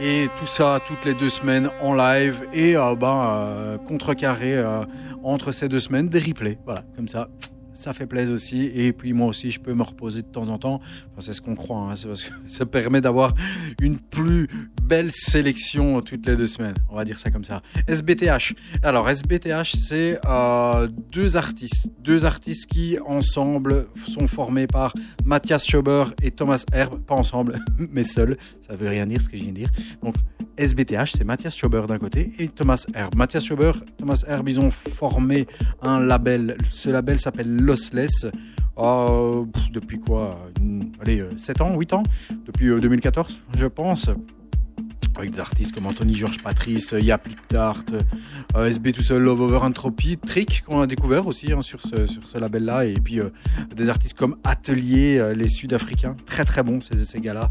et tout ça toutes les deux semaines en live et euh, ben euh, contrecarré euh, entre ces deux semaines des replays. Voilà, comme ça. Ça fait plaisir aussi. Et puis moi aussi, je peux me reposer de temps en temps. Enfin, c'est ce qu'on croit. hein. C'est parce que <laughs> ça permet d'avoir une plus belle sélection toutes les deux semaines. On va dire ça comme ça. SBTH. Alors, SBTH, c'est euh, deux artistes. Deux artistes qui, ensemble, sont formés par Mathias Schober et Thomas Herb. Pas ensemble, <laughs> mais seuls. Ça veut rien dire ce que je viens de dire. Donc, SBTH, c'est Mathias Schober d'un côté et Thomas Herb. Mathias Schober, Thomas Herb, ils ont formé un label. Ce label s'appelle Lossless. Euh, pff, depuis quoi Allez, euh, 7 ans, 8 ans? Depuis euh, 2014, je pense. Avec des artistes comme Anthony Georges Patrice, euh, Yaplik Tart, euh, SB tout seul, Love Over Entropy, Trick qu'on a découvert aussi hein, sur ce, label-là, et puis euh, des artistes comme Atelier, euh, les Sud-Africains, très très bons ces, gars-là,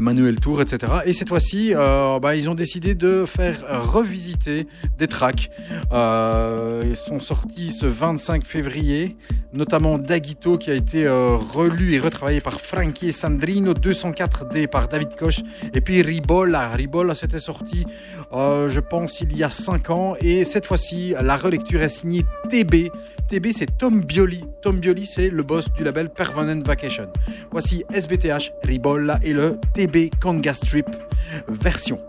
Manuel Tour, etc. Et cette fois-ci, bah, ils ont décidé de faire revisiter des tracks. Ils sont sortis ce 25 février, notamment Daguito qui a été relu et retravaillé par Frankie Sandrino, 204D par David Koch, et puis Ribola. Ribola, c'était sorti, euh, je pense, il y a 5 ans, et cette fois-ci, la relecture est signée TB. TB, c'est Tom Bioli. Tom Bioli, c'est le boss du label Permanent Vacation. Voici SBTH, Ribola et le TB Conga Strip version.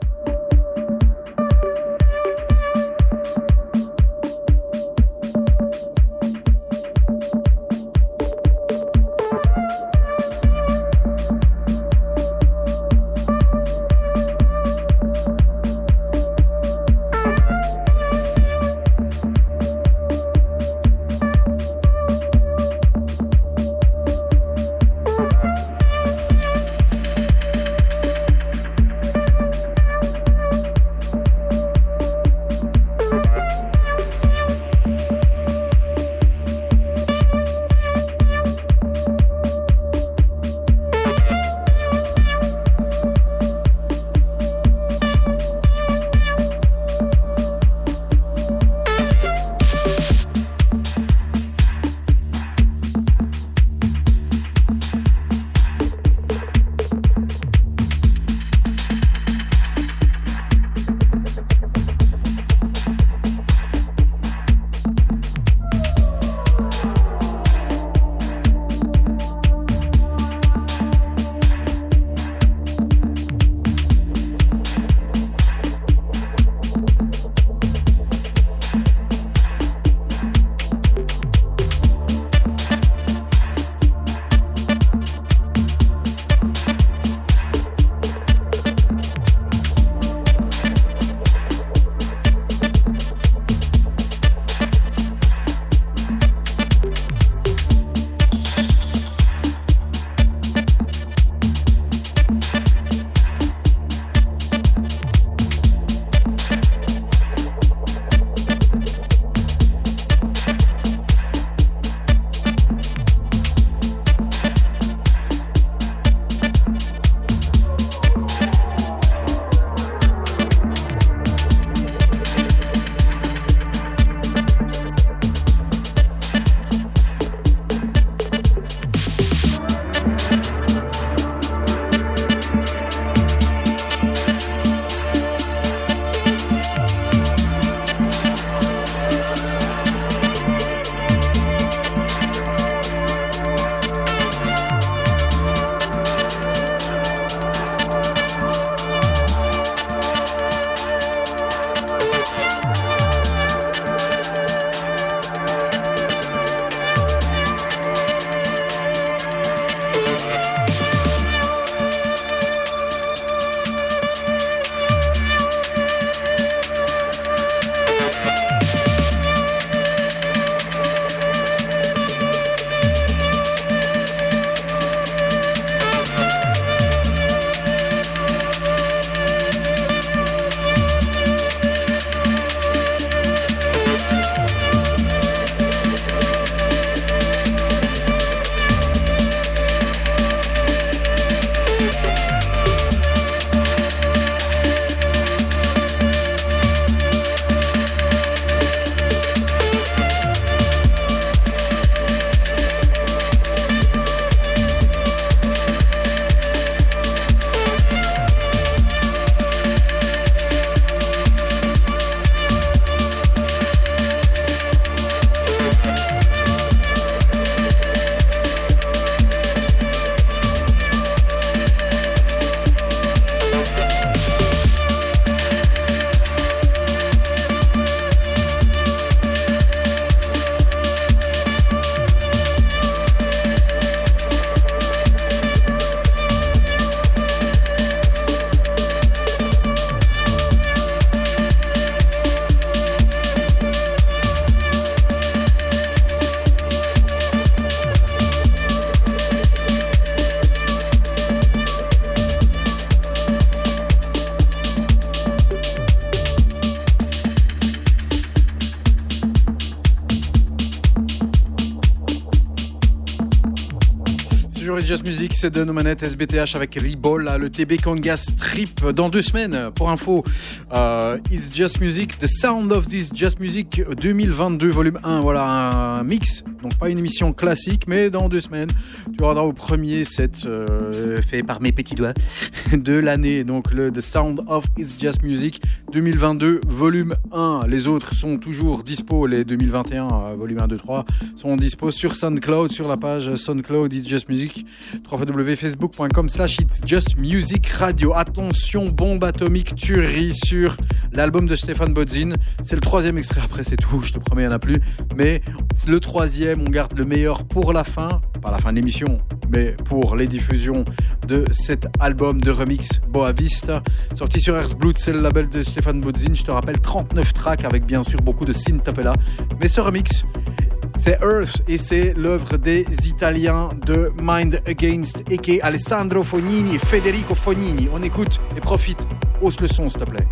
C'est de nos manettes SBTH avec Ribol, le TB Conga Strip dans deux semaines. Pour info, euh, It's Just Music, The Sound of This Just Music 2022, volume 1. Voilà, un mix, donc pas une émission classique, mais dans deux semaines, tu auras au premier set euh, fait par mes petits doigts <laughs> de l'année. Donc le The Sound of It's Just Music 2022, volume 1. Les autres sont toujours dispo, les 2021, euh, volume 1, 2, 3, sont dispo sur SoundCloud, sur la page SoundCloud It's Just Music, www.facebook.com slash It's Just Music Radio. Attention, bombe atomique tuerie sur l'album de Stéphane Bodzin. C'est le troisième extrait, après c'est tout, je te promets, il n'y en a plus. Mais le troisième, on garde le meilleur pour la fin, pas la fin de l'émission, mais pour les diffusions de cet album de remix Boa Vista, sorti sur Earthblood, c'est le label de Stéphane Bodzin. Je te rappelle, 39 tracks avec bien sûr beaucoup de synthapella. Mais ce remix, c'est Earth et c'est l'œuvre des Italiens de Mind Against, et Alessandro Fognini et Federico Fognini. On écoute et profite. Hausse le son, s'il te plaît.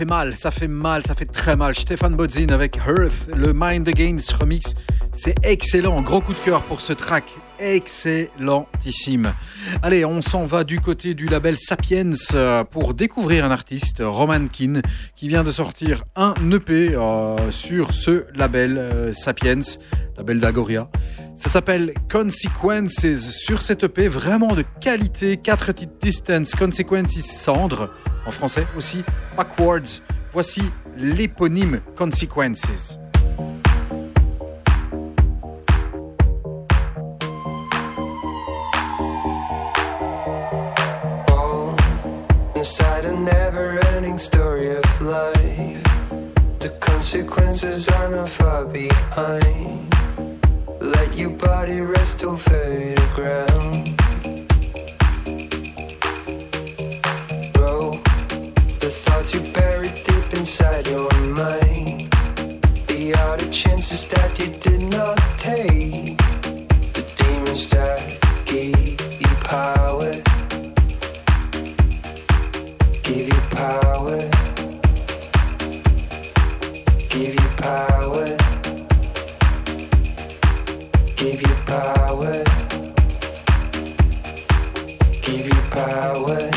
Fait mal, ça fait mal, ça fait très mal. Stéphane Bodzin avec Earth, le Mind Against remix. C'est excellent. Gros coup de cœur pour ce track. Excellentissime. Allez, on s'en va du côté du label Sapiens euh, pour découvrir un artiste, Roman Keane, qui vient de sortir un EP euh, sur ce label euh, Sapiens, label d'Agoria. Ça s'appelle Consequences. Sur cet EP, vraiment de qualité. 4 titres Distance, Consequences Cendre, en français aussi, Backwards. Voici l'éponyme Consequences. inside a never-ending story of life. The consequences are not far behind. Let your body rest over the ground. Give you power, give you power.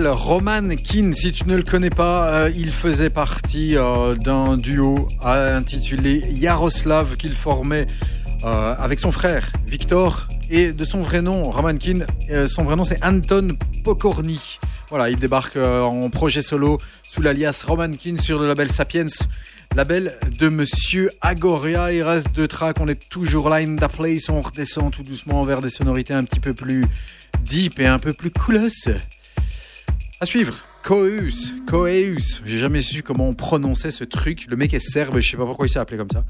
Roman Keane. Si tu ne le connais pas, euh, il faisait partie euh, d'un duo intitulé Yaroslav qu'il formait euh, avec son frère Victor et de son vrai nom, Roman Keane. son vrai nom c'est Anton Pokorny. Voilà, il débarque en projet solo sous l'alias Roman Keane sur le label Sapiens. Label de Monsieur Agoria, il reste deux tracks, on est toujours là in the place, on redescend tout doucement vers des sonorités un petit peu plus deep et un peu plus couleuses. À suivre, Coeus, Coeus, j'ai jamais su comment on prononçait ce truc, le mec est serbe, je sais pas pourquoi il s'est appelé comme ça.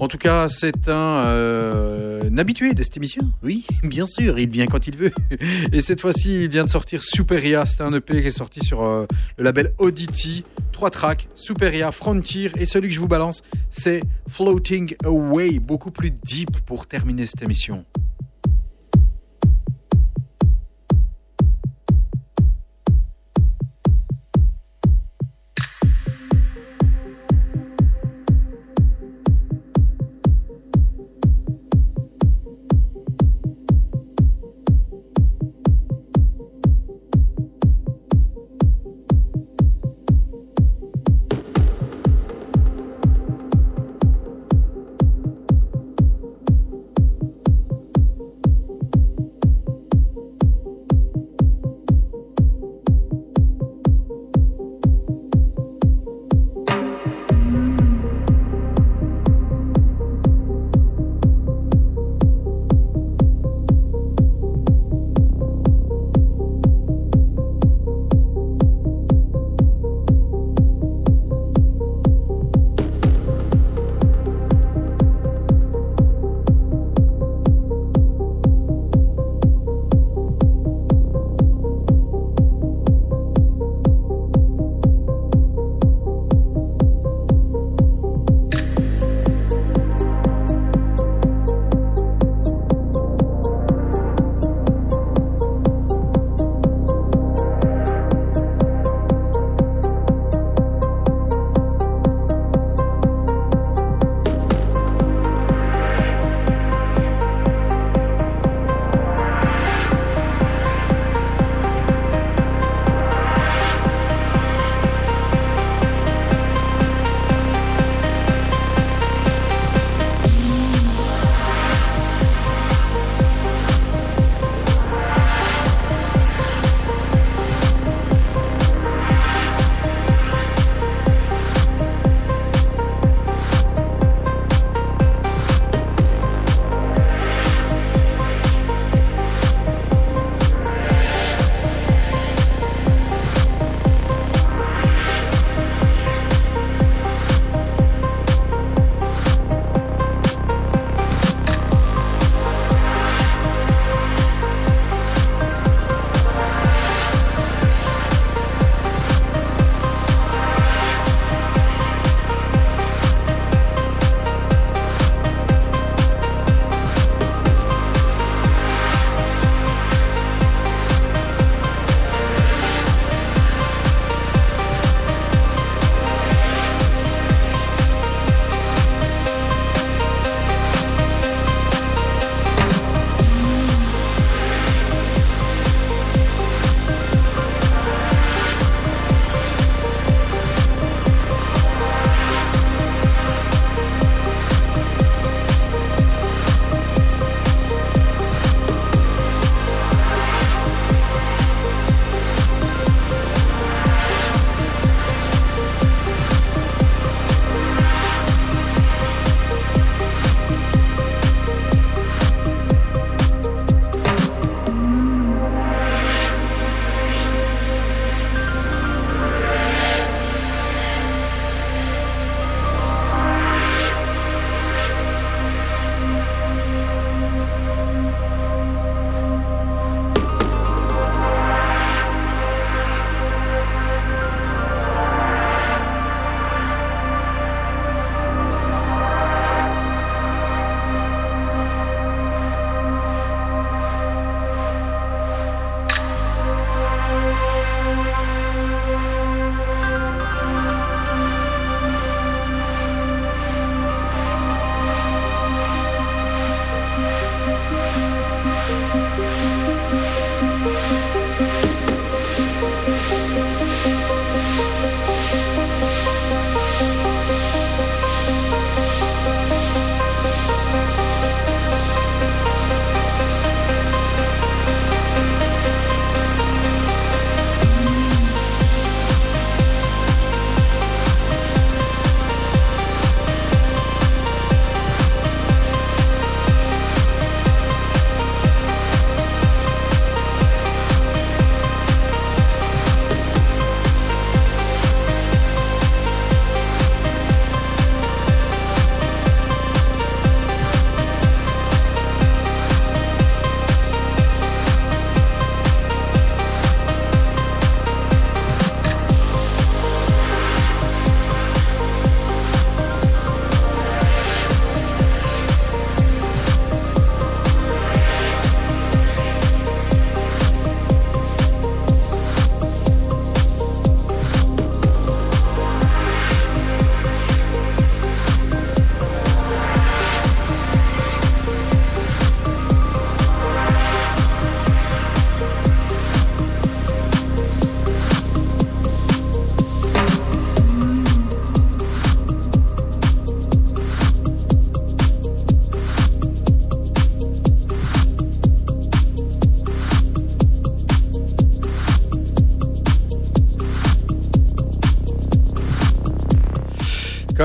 En tout cas, c'est un, euh, habitué de cette émission, oui, <laughs> bien sûr, il vient quand il veut. <laughs> Et cette fois-ci, il vient de sortir Superia, c'est un EP qui est sorti sur euh, le label Oddity, trois tracks, Superia, Frontier, et celui que je vous balance, c'est Floating Away, beaucoup plus deep pour terminer cette émission.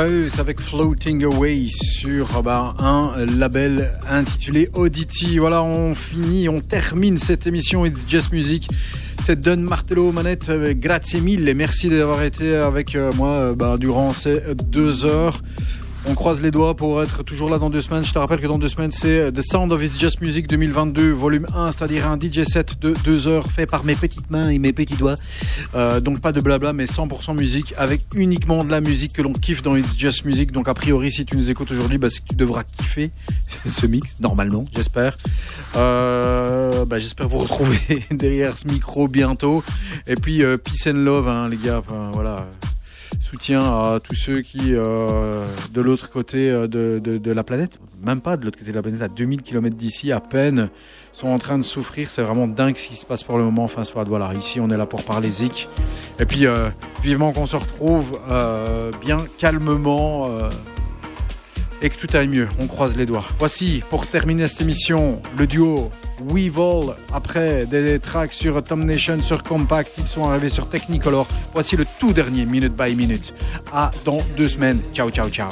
Avec Floating Away sur bah, un label intitulé Oddity. Voilà, on finit, on termine cette émission It's Just Music. C'est Don Martello manette. Euh, Grazie mille et merci d'avoir été avec euh, moi euh, bah, durant ces deux heures. On croise les doigts pour être toujours là dans deux semaines. Je te rappelle que dans deux semaines, c'est The Sound of It's Just Music 2022, volume 1, c'est-à-dire un DJ set de deux heures fait par mes petites mains et mes petits doigts. Euh, donc pas de blabla, mais 100% musique avec uniquement de la musique que l'on kiffe dans It's Just Music. Donc a priori, si tu nous écoutes aujourd'hui, bah, c'est que tu devras kiffer <laughs> ce mix, normalement, j'espère. Euh, bah, j'espère vous retrouver <laughs> derrière ce micro bientôt. Et puis, euh, peace and love, hein, les gars. Voilà soutien à tous ceux qui, euh, de l'autre côté euh, de, la planète, même pas de l'autre côté de la planète, à 2000 km d'ici à peine, sont en train de souffrir. C'est vraiment dingue ce qui se passe pour le moment. Enfin, soit voilà, ici on est là pour parler zik. Et puis, euh, vivement qu'on se retrouve bien calmement et que tout aille mieux. On croise les doigts. Voici, pour terminer cette émission, le duo Weevil. Après des tracks sur Tom Nation, sur Compact, ils sont arrivés sur Technicolor. Voici le tout dernier Minute by Minute. À dans deux semaines. Ciao, ciao, ciao.